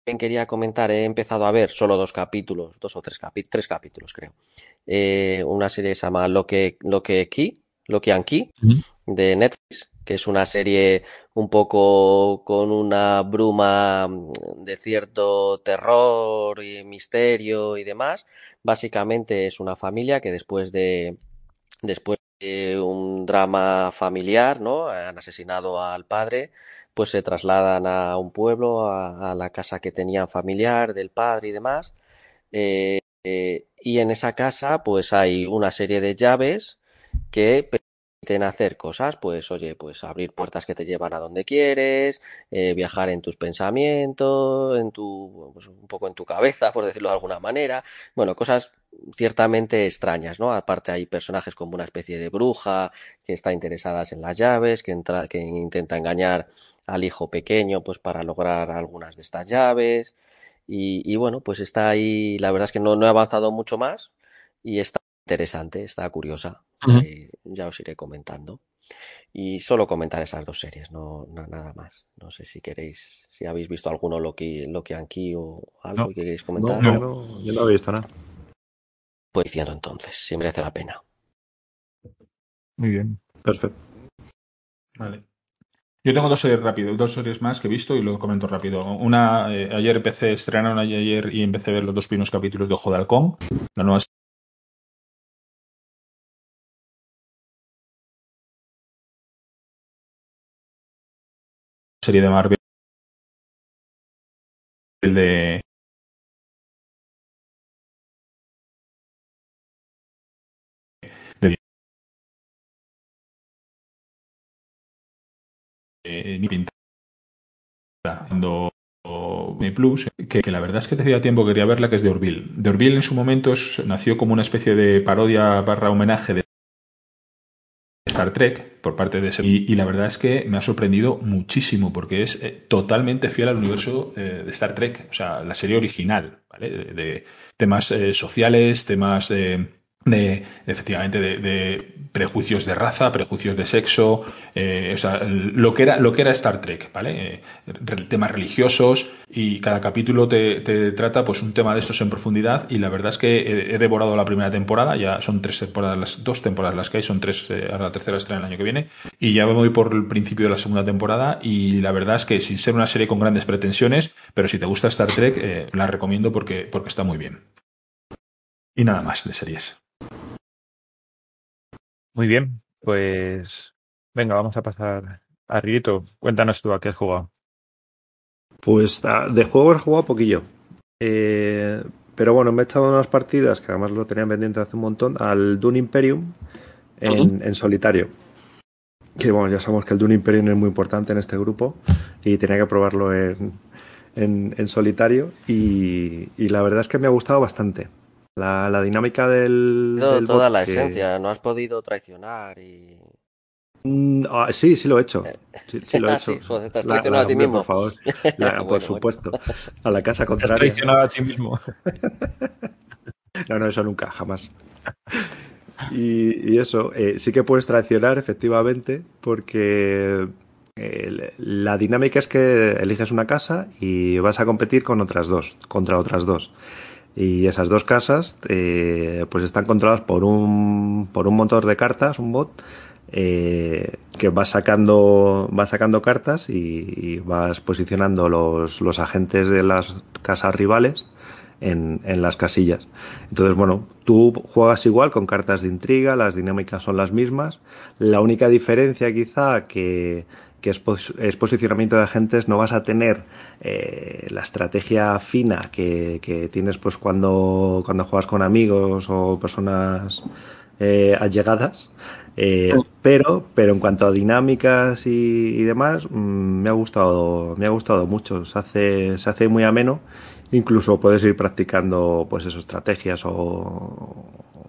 también quería comentar, he empezado a ver solo dos capítulos, dos o tres capítulos, tres capítulos creo. Eh, una serie se llama Lo que, Lo que Key, Lo que Anki, de Netflix, que es una serie un poco con una bruma de cierto terror y misterio y demás. Básicamente es una familia que después de después de un drama familiar, ¿no? Han asesinado al padre, pues se trasladan a un pueblo, a, la casa que tenían familiar del padre y demás. Eh, eh, y en esa casa, pues hay una serie de llaves que hacer cosas, pues oye, pues abrir puertas que te llevan a donde quieres, eh, viajar en tus pensamientos, en tu, pues un poco en tu cabeza, por decirlo de alguna manera. Bueno, cosas ciertamente extrañas, ¿no? Aparte hay personajes como una especie de bruja que está interesadas en las llaves, que, entra, que intenta engañar al hijo pequeño, pues para lograr algunas de estas llaves. Y, y bueno, pues está ahí, la verdad es que no, no he avanzado mucho más y está interesante, está curiosa. Eh, ya os iré comentando. Y solo comentar esas dos series, no, nada más. No sé si queréis, si habéis visto alguno lo que, lo que aquí o algo que queréis comentar. No, yo no he visto nada. Pues diciendo entonces, si merece la pena. Muy bien. Perfecto. Vale. Yo tengo dos series rápido, dos series más que he visto y lo comento rápido. Una, eh, ayer empecé, estrenaron ayer y empecé a ver los dos primeros capítulos de Ojo de Halcón, la nueva serie de Marvel. De de eh, ni pinta. Mi plus que, que, la verdad es que hacía tiempo quería verla que es de Orville. De Orville en su momento nació como una especie de parodia barra homenaje de Star Trek por parte de ese. Y, la verdad es que me ha sorprendido muchísimo porque es eh, totalmente fiel al universo eh, de Star Trek, o sea, la serie original, ¿vale? De, temas eh, sociales, temas de de efectivamente de, prejuicios de raza, prejuicios de sexo, eh, lo que era lo que era Star Trek, ¿vale? Eh, temas religiosos y cada capítulo te, trata pues un tema de estos en profundidad y la verdad es que he, devorado la primera temporada, ya son tres temporadas, las dos temporadas las que hay, son tres, eh, ahora la tercera estrena el año que viene y ya voy por el principio de la segunda temporada y la verdad es que sin ser una serie con grandes pretensiones, pero si te gusta Star Trek la recomiendo porque porque está muy bien. Y nada más de series. Muy bien, pues venga, vamos a pasar a Rito. Cuéntanos tú a qué has jugado. Pues ah, de juego he jugado poquillo. Eh, pero bueno, me he echado unas partidas que además lo tenía pendiente hace un montón al Dune Imperium en, solitario. Que bueno, ya sabemos que el Dune Imperium es muy importante en este grupo y tenía que probarlo en, en, solitario. Y, y, la verdad es que me ha gustado bastante. La, la dinámica del. toda la esencia, no has podido traicionar y. Mm, ah, sí, sí lo he hecho. Sí, lo he hecho. joder, te has traicionado a ti mismo. Por favor. por supuesto. A la casa contraria. Te has traicionado a ti mismo. no, no, eso nunca, jamás. Y, y eso, eh, sí que puedes traicionar, efectivamente, porque eh, la dinámica es que eliges una casa y vas a competir con otras dos, contra otras dos. Y esas dos casas eh, pues están controladas por un, por un motor de cartas, un bot, eh, que va sacando, va sacando cartas y, vas posicionando los, los, agentes de las casas rivales en, en, las casillas. Entonces, bueno, tú juegas igual con cartas de intriga, las dinámicas son las mismas. La única diferencia quizá que que es, posicionamiento de agentes, no vas a tener eh, la estrategia fina que, tienes pues cuando, cuando juegas con amigos o personas eh, allegadas. Eh, pero, pero en cuanto a dinámicas y, demás, mm, me ha gustado, me ha gustado mucho. Se hace, se hace muy ameno. Incluso puedes ir practicando pues esas estrategias o,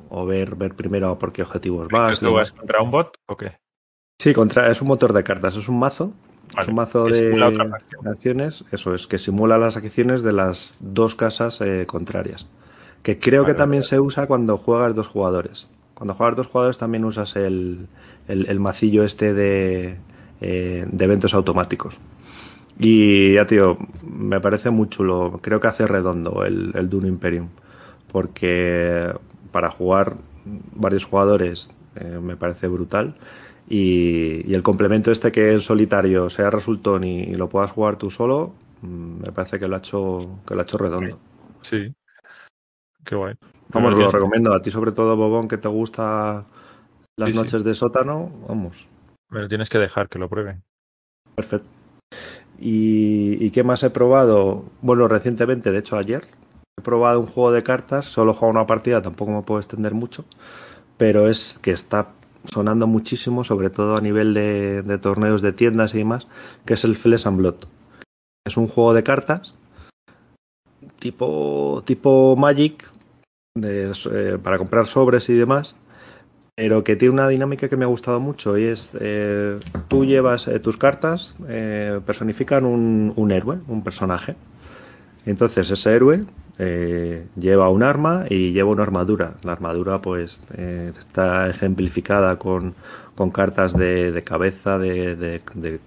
o ver, ver primero por qué objetivos vas. vas contra un bot o qué? Sí, contra, es un motor de cartas, es un mazo. es un mazo de acciones, eso es, que simula las acciones de las dos casas eh, contrarias. Que creo que también se usa cuando juegas dos jugadores. Cuando juegas dos jugadores también usas el, el, macillo este de eh, de eventos automáticos. Y ya, tío, me parece muy chulo. Creo que hace redondo el, el Dune Imperium. Porque para jugar varios jugadores eh, me parece brutal. Y, el complemento este que en solitario sea resultón y, lo puedas jugar tú solo, mm, me parece que lo ha hecho, que lo ha hecho redondo. Sí. Qué guay. Vamos, lo recomiendo. A ti sobre todo, Bobón, que te gusta las noches de sótano, vamos. Me lo tienes que dejar que lo pruebe. Perfecto. ¿Y, qué más he probado? Bueno, recientemente, de hecho ayer, he probado un juego de cartas, solo he jugado una partida, tampoco me puedo extender mucho, pero es que está sonando muchísimo, sobre todo a nivel de, torneos de tiendas y demás, que es el Flesh and Blood. Es un juego de cartas tipo, tipo Magic, eh, para comprar sobres y demás, pero que tiene una dinámica que me ha gustado mucho y es eh, tú llevas eh, tus cartas eh, personifican un, un, héroe, un personaje. Entonces ese héroe lleva un arma y lleva una armadura. La armadura pues está ejemplificada con, con cartas de, de cabeza, de, de,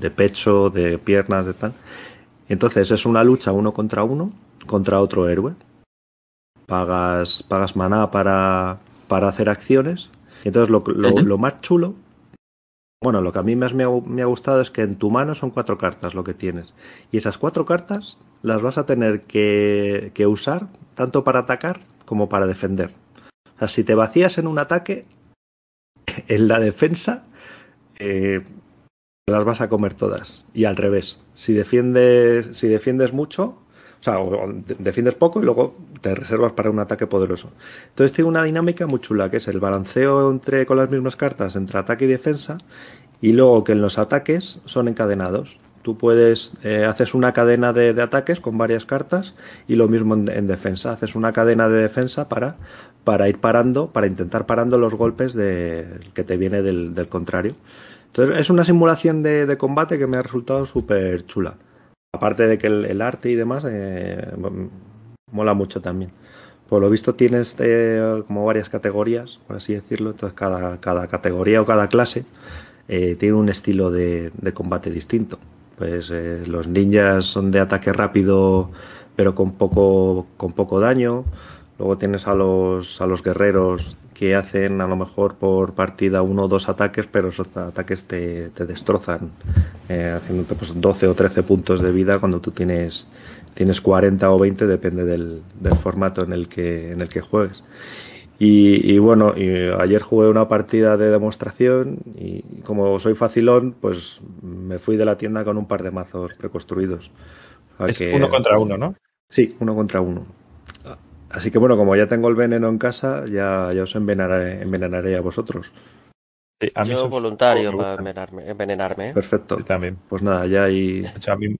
de, pecho, de piernas, de tal. Entonces es una lucha uno contra uno contra otro héroe. Pagas, pagas maná para, para hacer acciones entonces lo, más chulo, bueno, lo que a mí más me ha, gustado es que en tu mano son cuatro cartas lo que tienes. Y esas cuatro cartas las vas a tener que, usar tanto para atacar como para defender. O sea, si te vacías en un ataque, en la defensa eh, las vas a comer todas. Y al revés, si defiendes, si defiendes mucho, o sea, defiendes poco y luego te reservas para un ataque poderoso. Entonces tiene una dinámica muy chula, que es el balanceo entre con las mismas cartas entre ataque y defensa, y luego que en los ataques son encadenados. Tú puedes, eh, haces una cadena de, ataques con varias cartas y lo mismo en, defensa. Haces una cadena de defensa para, para ir parando, para intentar parando los golpes de, que te viene del, contrario. Entonces es una simulación de combate que me ha resultado súper chula. Aparte de que el, arte y demás eh, mola mucho también. Por lo visto tienes eh, como varias categorías, por así decirlo. Entonces cada, cada categoría o cada clase eh, tiene un estilo de, combate distinto. Pues los ninjas son de ataque rápido pero con poco, con poco daño. Luego tienes a los, a los guerreros que hacen a lo mejor por partida uno o dos ataques, pero esos ataques te, destrozan, eh, haciéndote pues 12 o 13 puntos de vida cuando tú tienes, tienes 40 o 20, depende del, formato en el que, en el que juegues. Y, bueno, ayer jugué una partida de demostración y como soy facilón, pues me fui de la tienda con un par de mazos preconstruidos. Es uno contra uno, ¿no? Sí, uno contra uno. Así que bueno, como ya tengo el veneno en casa, ya, ya os envenenaré, envenenaré a vosotros. a mí Yo voluntario para envenenarme. envenenarme ¿eh? Perfecto. también. Pues nada, ya hay. a mí,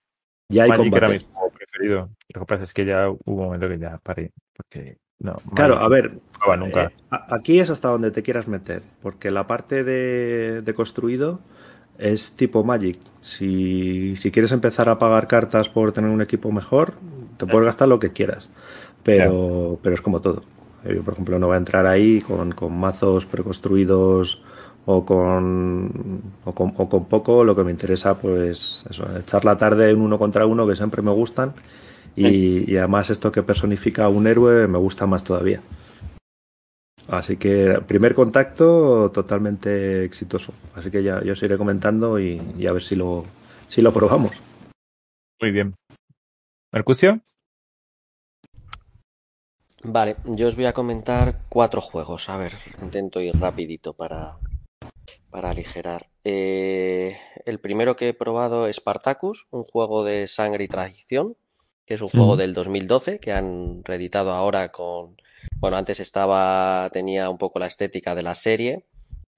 ya hay Magic era mi juego preferido. Lo que pasa es que ya hubo un momento que ya paré. Porque no. Claro, a ver. nunca. Eh, aquí es hasta donde te quieras meter. Porque la parte de, de construido es tipo Magic. Si, si, quieres empezar a pagar cartas por tener un equipo mejor, te puedes gastar lo que quieras pero, pero es como todo. Yo, por ejemplo, no voy a entrar ahí con, con mazos preconstruidos o con, o con, o con, poco. Lo que me interesa, pues, eso, echar la tarde en uno contra uno, que siempre me gustan. Y, y además, esto que personifica a un héroe me gusta más todavía. Así que primer contacto totalmente exitoso. Así que ya, yo os iré comentando y, y a ver si lo, si lo probamos. Muy bien. Mercucio. Vale, yo os voy a comentar cuatro juegos. A ver, intento ir rapidito para, para aligerar. Eh, el primero que he probado es Spartacus, un juego de sangre y tradición, que es un juego del 2012 que han reeditado ahora con... Bueno, antes estaba, tenía un poco la estética de la serie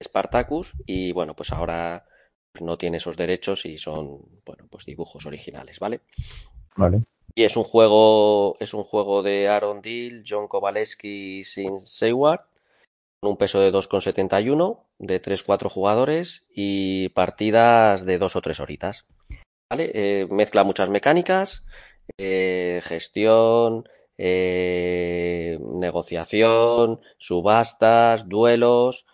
Spartacus y bueno, pues ahora pues no tiene esos derechos y son, bueno, pues dibujos originales, ¿vale? Vale. Y es un juego, es un juego de Aaron Deal, John Kowaleski y Sin Seward, con un peso de 2,71, de 3-4 jugadores y partidas de 2 o 3 horitas. ¿Vale? Eh, mezcla muchas mecánicas, eh, gestión, eh, negociación, subastas, duelos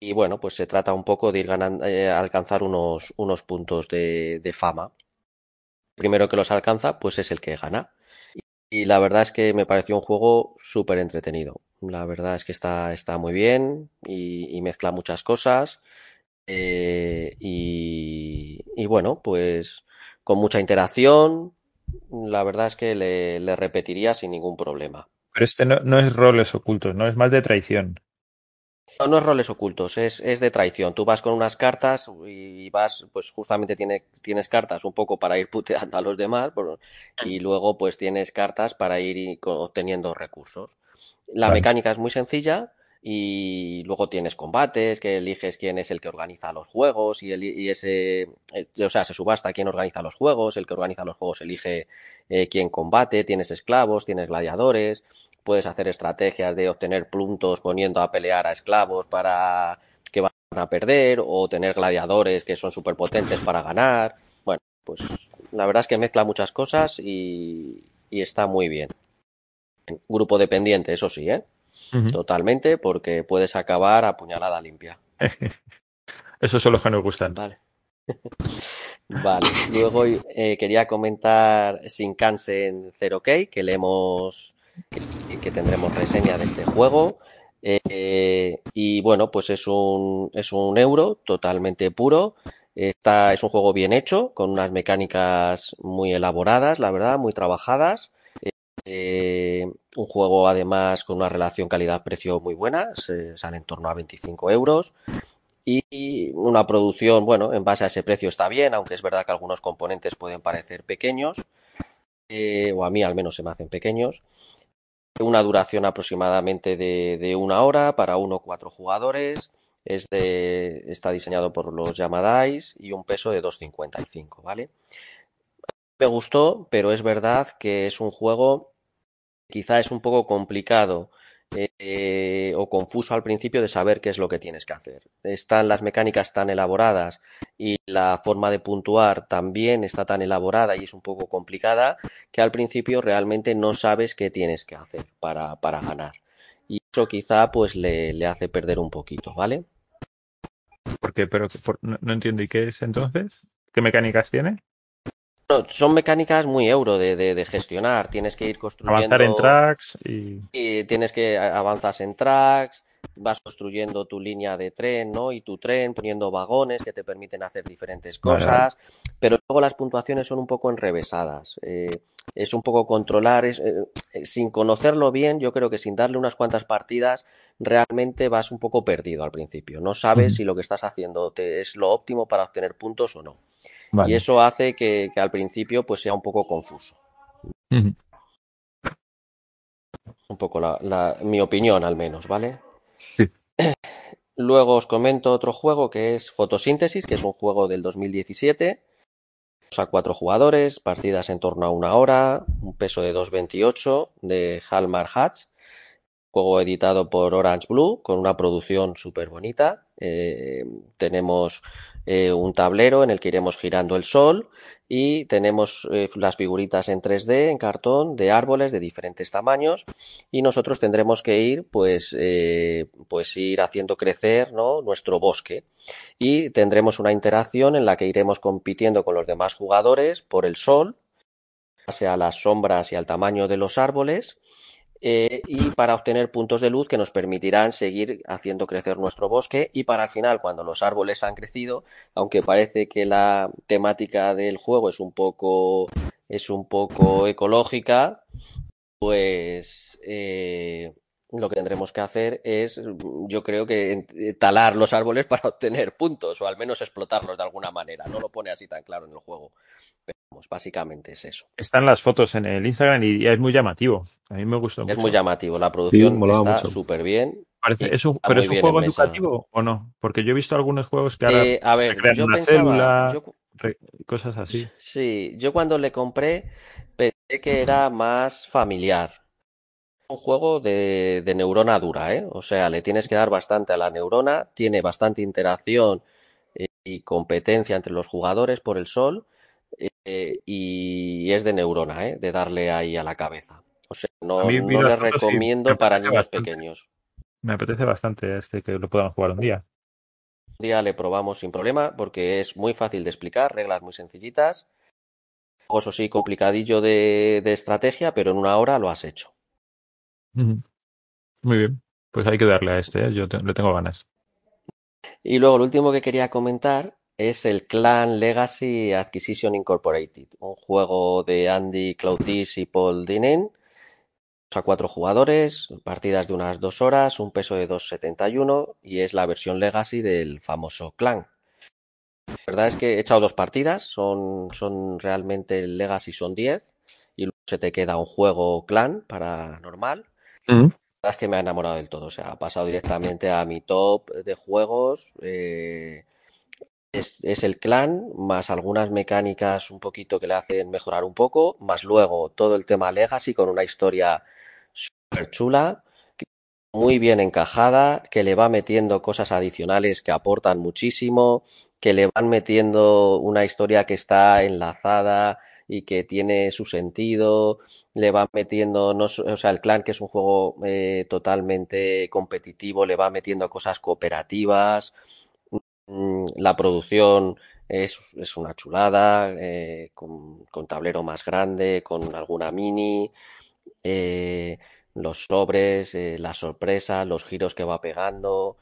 Y, bueno, pues se trata un poco de ir ganando, alcanzar unos, unos puntos de fama. Primero que los alcanza, pues es el que gana. Y la verdad es que me pareció un juego súper entretenido. La verdad es que está, está muy bien y, mezcla muchas cosas. Eh, y, bueno, pues con mucha interacción, la verdad es que le, repetiría sin ningún problema. Pero este no, no, es roles ocultos, ¿no? Es más de traición. No, no es roles ocultos, es, es, de traición. Tú vas con unas cartas y vas, pues justamente tiene, tienes cartas un poco para ir puteando a los demás y luego pues tienes cartas para ir obteniendo recursos. La mecánica es muy sencilla y luego tienes combates, que eliges quién es el que organiza los juegos y, el, y ese, eh, o sea, se subasta quién organiza los juegos, el que organiza los juegos elige eh, quién combate, tienes esclavos, tienes gladiadores, puedes hacer estrategias de obtener puntos poniendo a pelear a esclavos para que van a perder o tener gladiadores que son súper potentes para ganar. Bueno, pues la verdad es que mezcla muchas cosas y, y está muy bien. Grupo dependiente, eso sí, ¿eh? Totalmente, porque puedes acabar a puñalada limpia. Eso son los que nos gustan. Vale. vale. Luego eh, quería comentar Shinkansen 0K, que leemos que, tendremos reseña de este juego. Eh, y bueno, pues es un, es un euro totalmente puro. Está, es un juego bien hecho, con unas mecánicas muy elaboradas, la verdad, muy trabajadas. Eh, un juego además con una relación calidad-precio muy buena, se sale en torno a 25 euros. Y una producción, bueno, en base a ese precio está bien, aunque es verdad que algunos componentes pueden parecer pequeños, eh, o a mí al menos se me hacen pequeños. Una duración aproximadamente de, de una hora para uno o cuatro jugadores. Es de, está diseñado por los Yamadais y un peso de 2,55, ¿vale? Me gustó, pero es verdad que es un juego quizá es un poco complicado eh, o confuso al principio de saber qué es lo que tienes que hacer. Están las mecánicas tan elaboradas y la forma de puntuar también está tan elaborada y es un poco complicada que al principio realmente no sabes qué tienes que hacer para, para ganar. Y eso quizá pues le, le hace perder un poquito, ¿vale? ¿Por qué? Pero no, no entiendo. ¿Y qué es entonces? ¿Qué mecánicas tiene? Son mecánicas muy euro de, de, gestionar. Tienes que ir construyendo. Avanzar en tracks y. y tienes que avanzar en tracks, vas construyendo tu línea de tren, ¿no? Y tu tren, poniendo vagones que te permiten hacer diferentes cosas. Pero luego las puntuaciones son un poco enrevesadas. Eh, es un poco controlar, es, eh, sin conocerlo bien, yo creo que sin darle unas cuantas partidas, realmente vas un poco perdido al principio. No sabes si lo que estás haciendo te, es lo óptimo para obtener puntos o no. Y eso hace que, al principio pues sea un poco confuso. Un poco la, mi opinión al menos, ¿vale? Luego os comento otro juego que es Fotosíntesis, que es un juego del 2017. A cuatro jugadores, partidas en torno a una hora, un peso de 2.28 de Halmar Hatch. Juego editado por Orange Blue con una producción súper bonita. Eh, tenemos eh, un tablero en el que iremos girando el sol y tenemos eh, las figuritas en 3D, en cartón, de árboles de diferentes tamaños y nosotros tendremos que ir, pues, pues ir haciendo crecer ¿no? nuestro bosque y tendremos una interacción en la que iremos compitiendo con los demás jugadores por el sol, sea las sombras y al tamaño de los árboles eh, y para obtener puntos de luz que nos permitirán seguir haciendo crecer nuestro bosque. Y para al final cuando los árboles han crecido aunque parece que la temática del juego es un poco es un poco ecológica pues eh, lo que tendremos que hacer es, yo creo que eh, talar los árboles para obtener puntos o al menos explotarlos de alguna manera. No lo pone así tan claro en el juego. Pero vamos, básicamente es eso. Están las fotos en el Instagram y es muy llamativo. A mí me gustó mucho. Es muy llamativo. La producción está súper bien. Parece, es un, ¿Pero es un juego educativo o no? Porque yo he visto algunos juegos que ahora eh, a ver, yo una pensaba, célula, cosas así. Sí, yo cuando le compré pensé que era más familiar un juego de, neurona dura, ¿eh? O sea, le tienes que dar bastante a la neurona, tiene bastante interacción eh, y competencia entre los jugadores por el sol eh, y es de neurona, ¿eh? De darle ahí a la cabeza. O sea, no, no le recomiendo para niños pequeños. Me apetece bastante este que lo puedan jugar un día. día le probamos sin problema porque es muy fácil de explicar, reglas muy sencillitas. Eso sí, complicadillo de, de estrategia, pero en una hora lo has hecho. Muy bien. Pues hay que darle a este, ¿eh? yo le tengo ganas. Y luego lo último que quería comentar es el Clan Legacy Acquisition Incorporated, un juego de Andy Cloutis y Paul Dinen a cuatro jugadores, partidas de unas dos horas, un peso de 2.71 y es la versión Legacy del famoso Clan. La verdad es que he echado dos partidas, son, son realmente Legacy son 10 y luego se te queda un juego Clan para normal. Mm. Es que me ha enamorado del todo, o sea, ha pasado directamente a mi top de juegos. Eh, es, es, el clan, más algunas mecánicas un poquito que le hacen mejorar un poco, más luego todo el tema Legacy con una historia súper chula, muy bien encajada, que le va metiendo cosas adicionales que aportan muchísimo, que le van metiendo una historia que está enlazada y que tiene su sentido, le va metiendo, no, o sea, el clan que es un juego eh, totalmente competitivo, le va metiendo cosas cooperativas, mm, la producción es, es una chulada, eh, con, con, tablero más grande, con alguna mini, eh, los sobres, eh, las sorpresas, los giros que va pegando.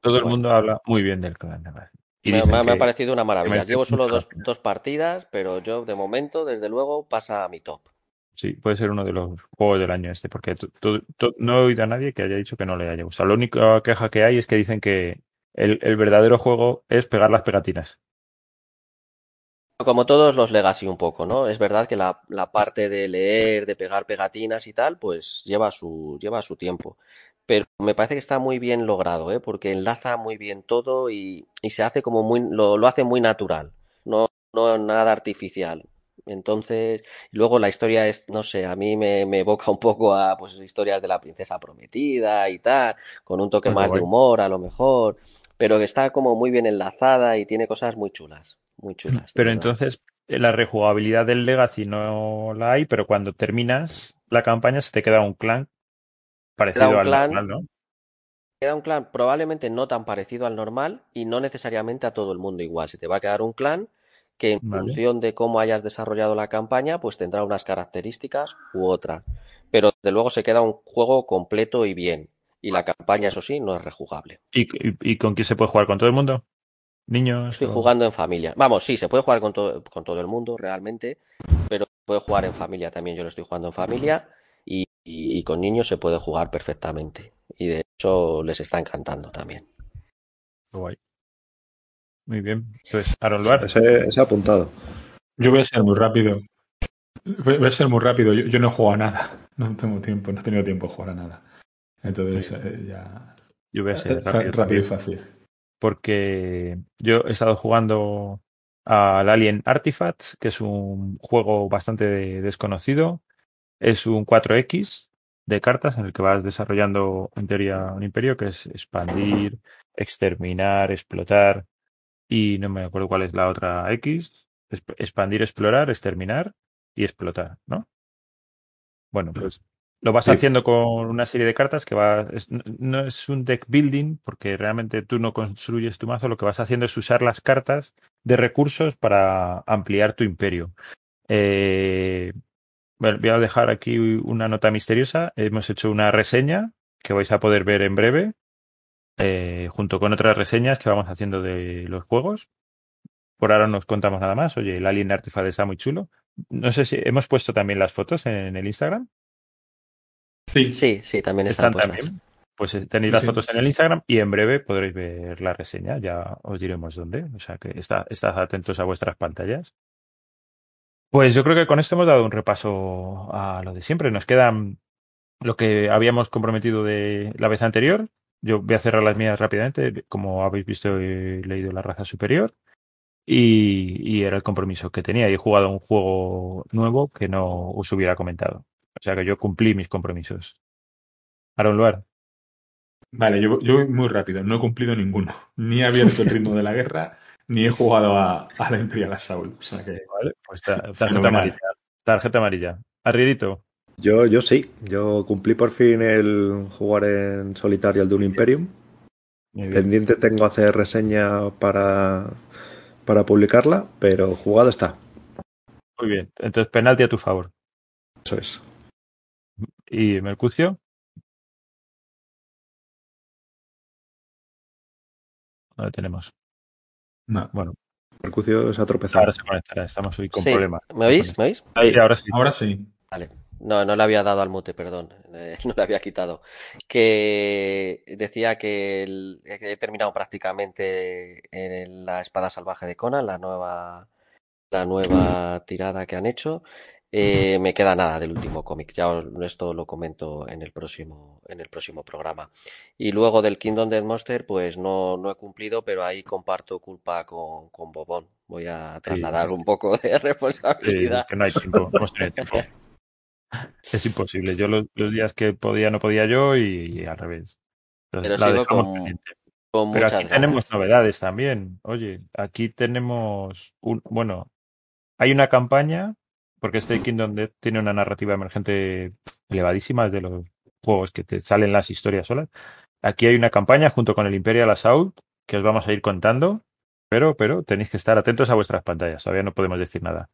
Todo el mundo habla muy bien del clan. Me, ha parecido una maravilla. Llevo solo dos, dos, partidas, pero yo de momento, desde luego, pasa a mi top. Sí, puede ser uno de los juegos del año este, porque no he oído a nadie que haya dicho que no le haya gustado. La única queja que hay es que dicen que el, el verdadero juego es pegar las pegatinas. Como todos los Legacy un poco, ¿no? Es verdad que la, la, parte de leer, de pegar pegatinas y tal, pues lleva su, lleva su tiempo. Pero me parece que está muy bien logrado, ¿eh? Porque enlaza muy bien todo y, y se hace como muy, lo, lo, hace muy natural, no, no nada artificial. Entonces, luego la historia es, no sé, a mí me, me evoca un poco a pues historias de la princesa prometida y tal, con un toque más de humor a lo mejor, pero que está como muy bien enlazada y tiene cosas muy chulas muy chulas. Pero entonces eh, la rejugabilidad del Legacy no la hay, pero cuando terminas la campaña se te queda un clan parecido al normal, ¿no? Queda un clan probablemente no tan parecido al normal y no necesariamente a todo el mundo igual. Se te va a quedar un clan que en vale. función de cómo hayas desarrollado la campaña, pues tendrá unas características u otras. Pero de luego se queda un juego completo y bien. Y la campaña, eso sí, no es rejugable. ¿Y, y, y con quién se puede jugar? ¿Con todo el mundo? Niños. Estoy o... jugando en familia. Vamos, sí, se puede jugar con, todo con todo el mundo realmente, pero puede jugar en familia también. Yo lo estoy jugando en familia y, con niños se puede jugar perfectamente. Y de hecho les está encantando también. Guay. Muy bien. Pues, Aaron Luar. Ese, ese apuntado. Yo voy a ser muy rápido. Voy a ser muy rápido. Yo, yo, no juego a nada. No tengo tiempo, no he tenido tiempo de jugar a nada. Entonces, eh, ya. Yo voy a ser rápido, rápido y fácil porque yo he estado jugando al Alien Artifacts, que es un juego bastante desconocido. Es un 4X de cartas en el que vas desarrollando en teoría un imperio que es expandir, exterminar, explotar y no me acuerdo cuál es la otra X. Expandir, explorar, exterminar y explotar, ¿no? Bueno, pues lo vas sí. haciendo con una serie de cartas que va. Es, no es un deck building, porque realmente tú no construyes tu mazo, lo que vas haciendo es usar las cartas de recursos para ampliar tu imperio. Eh, bueno, voy a dejar aquí una nota misteriosa. Hemos hecho una reseña que vais a poder ver en breve, eh, junto con otras reseñas que vamos haciendo de los juegos. Por ahora no os contamos nada más. Oye, el Alien Artifact está muy chulo. No sé si hemos puesto también las fotos en, en el Instagram. Sí, sí, sí también están, están también. Pues eh, tenéis sí, las sí. fotos en el Instagram y en breve podréis ver la reseña. Ya os diremos dónde. O sea que está, estad atentos a vuestras pantallas. Pues yo creo que con esto hemos dado un repaso a lo de siempre. Nos quedan lo que habíamos comprometido de la vez anterior. Yo voy a cerrar las mías rápidamente. Como habéis visto, he leído La raza superior. Y, y, era el compromiso que tenía. Y he jugado un juego nuevo que no os hubiera comentado. O sea que yo cumplí mis compromisos. Aaron Luar. Vale, yo, yo voy muy rápido. No he cumplido ninguno. Ni he abierto el ritmo de la guerra, ni he jugado a, a la Imperial Assault. O sea que. Vale, pues tarjeta amarilla. Tarjeta amarilla. Arrierito. Yo, yo sí. Yo cumplí por fin el jugar en solitario el de un Imperium. Pendiente tengo hacer reseña para, para publicarla, pero jugado está. Muy bien. Entonces, penalti a tu favor. Eso es. ¿Y Mercucio? No tenemos. No. Bueno, Mercucio se ha tropezado. ahora se conectará. Estamos hoy con Sí. problemas. ¿Me oís? ¿Me oís? Ahí, ahora sí. Ahora sí. Vale. No, no le había dado al mute, perdón. Eh, no le había quitado. Que decía que, el- que he terminado prácticamente en la espada salvaje de Conan, la nueva, la nueva tirada que han hecho. Eh, me queda nada del último cómic. Ya esto lo comento en el próximo, en el próximo programa. Y luego del Kingdom Death Monster, pues no, no he cumplido, pero ahí comparto culpa con, con Bobón. Voy a trasladar un poco de Sí, es responsabilidad. que no hay tiempo. No hemos tenido tiempo. Es imposible. Yo los, los días que podía no podía yo y, y al revés. Entonces, Pero sigo con-. Con Pero aquí tenemos novedades también. Oye, aquí tenemos un, bueno, hay una campaña, porque este Kingdom Death tiene una narrativa emergente elevadísima, de los juegos que te salen las historias solas. Aquí hay una campaña junto con el Imperial Assault que os vamos a ir contando, pero, pero tenéis que estar atentos a vuestras pantallas. Todavía no podemos decir nada.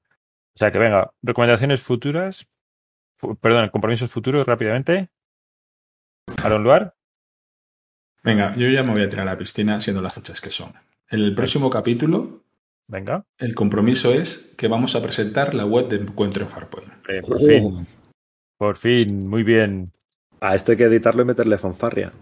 O sea que venga, recomendaciones futuras, fu- perdón, compromisos futuros rápidamente. Aaron Luar, Venga, yo ya me voy a tirar a la piscina siendo las fechas que son. En el próximo capítulo, venga. el compromiso es que vamos a presentar la web de Encuentro en Farpoint. Eh, por Oh. fin, por fin, muy bien. A esto hay que editarlo y meterle fanfarria.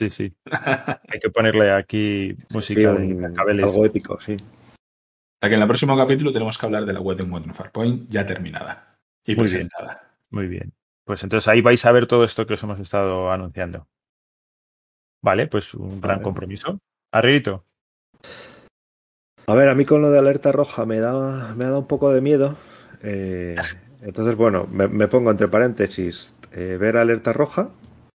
Sí, sí. Hay que ponerle aquí música Sí, de un- cascabeles. algo épico, sí. O sea que en el próximo capítulo tenemos que hablar de la web de Encuentro en Farpoint ya terminada y Muy bien. presentada. Muy bien. Pues entonces ahí vais a ver todo esto que os hemos estado anunciando. Vale, pues un gran Vale. compromiso. Arribito. A ver, a mí con lo de alerta roja me da, me ha dado un poco de miedo. Eh, entonces, bueno, me, me pongo entre paréntesis eh, ver alerta roja,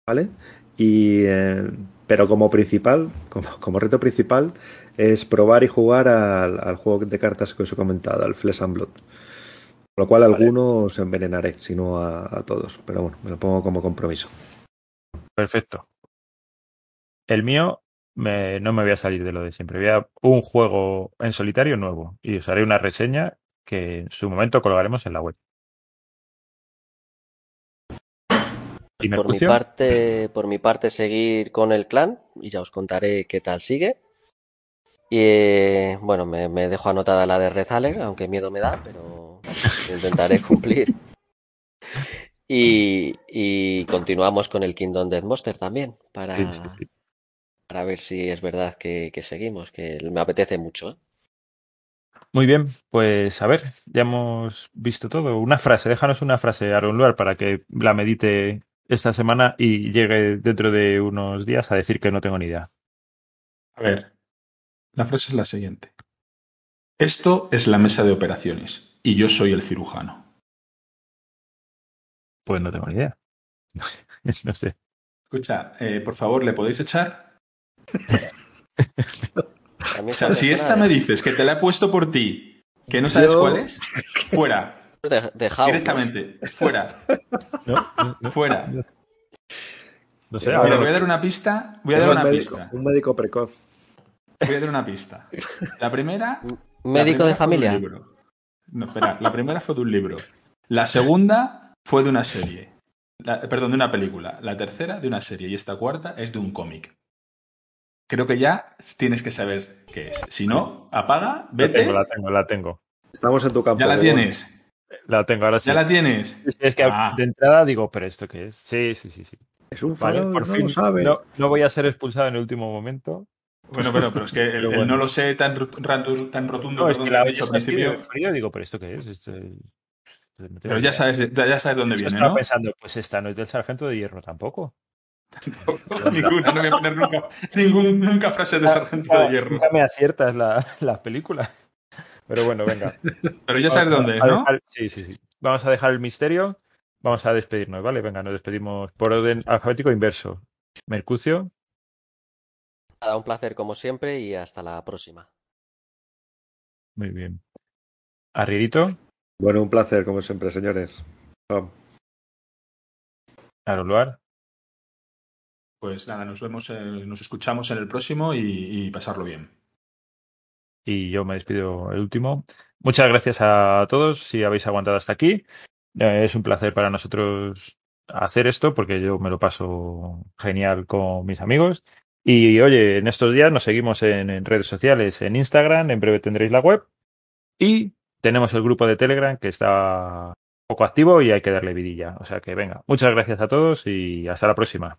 ¿vale? Y, eh, pero como principal, como, como reto principal, es probar y jugar al, al juego de cartas que os he comentado, al Flesh and Blood. Con lo cual, Vale. algunos envenenaré, si no a, a todos. Pero bueno, me lo pongo como compromiso. Perfecto. El mío me- no me voy a salir de lo de siempre. Voy a un juego en solitario nuevo y os haré una reseña que en su momento colgaremos en la web. ¿Y Pues por mi parte, por mi parte, seguir con el clan y ya os contaré qué tal sigue. Y eh, bueno, me, me dejo anotada la de Red Alert, aunque miedo me da, pero intentaré cumplir. Y, y continuamos con el Kingdom Death Monster también, para, Sí, sí, sí. Para ver si es verdad que, que seguimos, que me apetece mucho. ¿eh? Muy bien, pues a ver, ya hemos visto todo. Una frase, déjanos una frase, Aaron Luar, para que la medite esta semana y llegue dentro de unos días a decir que no tengo ni idea. A ver, la frase es la siguiente. Esto es la mesa de operaciones y yo soy el cirujano. Pues no tengo ni idea. no sé. Escucha, eh, por favor, ¿le podéis echar? O sea, si esta me dices que te la he puesto por ti, que no sabes Yo- cuál es, fuera, de, de House, ¿no? directamente, fuera, No, fuera. no sé. Mira, voy a dar una pista, voy a dar un una médico, pista. un médico precoz. Voy a dar una pista. La primera. la Médico primera de un familia. libro. No, espera, la primera fue de un libro. La segunda fue de una serie. La- perdón, de una película. La tercera de una serie. Y esta cuarta es de un cómic. Creo que ya tienes que saber qué es. Si no, apaga, La vete. tengo, la tengo, la tengo. Estamos en tu campo. Ya la tienes. La tengo, ahora sí. Ya la tienes. Es que Ah. de entrada digo, ¿pero esto qué es? Sí, sí, sí. sí. Es un Vale, farol, por no fin lo sabe. no, no voy a ser expulsado en el último momento. Bueno, bueno, pero es que el, Pero el bueno. no lo sé tan, rotundo No, es que la he dicho al principio. frío, digo, ¿pero esto qué es? Esto es- Pero ya sabes, ya sabes dónde Yo viene, estaba ¿no? pensando, pues esta no es del sargento de hierro tampoco. Ninguna, no voy a poner nunca, ningún, nunca frase de sargento de hierro. Nunca me aciertas la, la película. Pero bueno, venga. Pero ya sabes Vamos dónde ¿no? dejar- sí, sí, sí. Vamos a dejar el misterio. Vamos a despedirnos, ¿vale? Venga, nos despedimos por orden alfabético inverso. Mercucio, Nada, un placer como siempre y hasta la próxima. muy bien. Arrierito, Bueno, un placer, como siempre, señores. Chao. Aroluar, Pues nada, nos vemos, nos escuchamos en el próximo y, pasarlo bien. Y yo me despido el último. Muchas gracias a todos si habéis aguantado hasta aquí. Eh, es un placer para nosotros hacer esto porque yo me lo paso genial con mis amigos. Y oye, en estos días nos seguimos en, redes sociales, en Instagram, en breve tendréis la web. Y tenemos el grupo de Telegram que está poco activo y hay que darle vidilla. O sea que venga, muchas gracias a todos y hasta la próxima.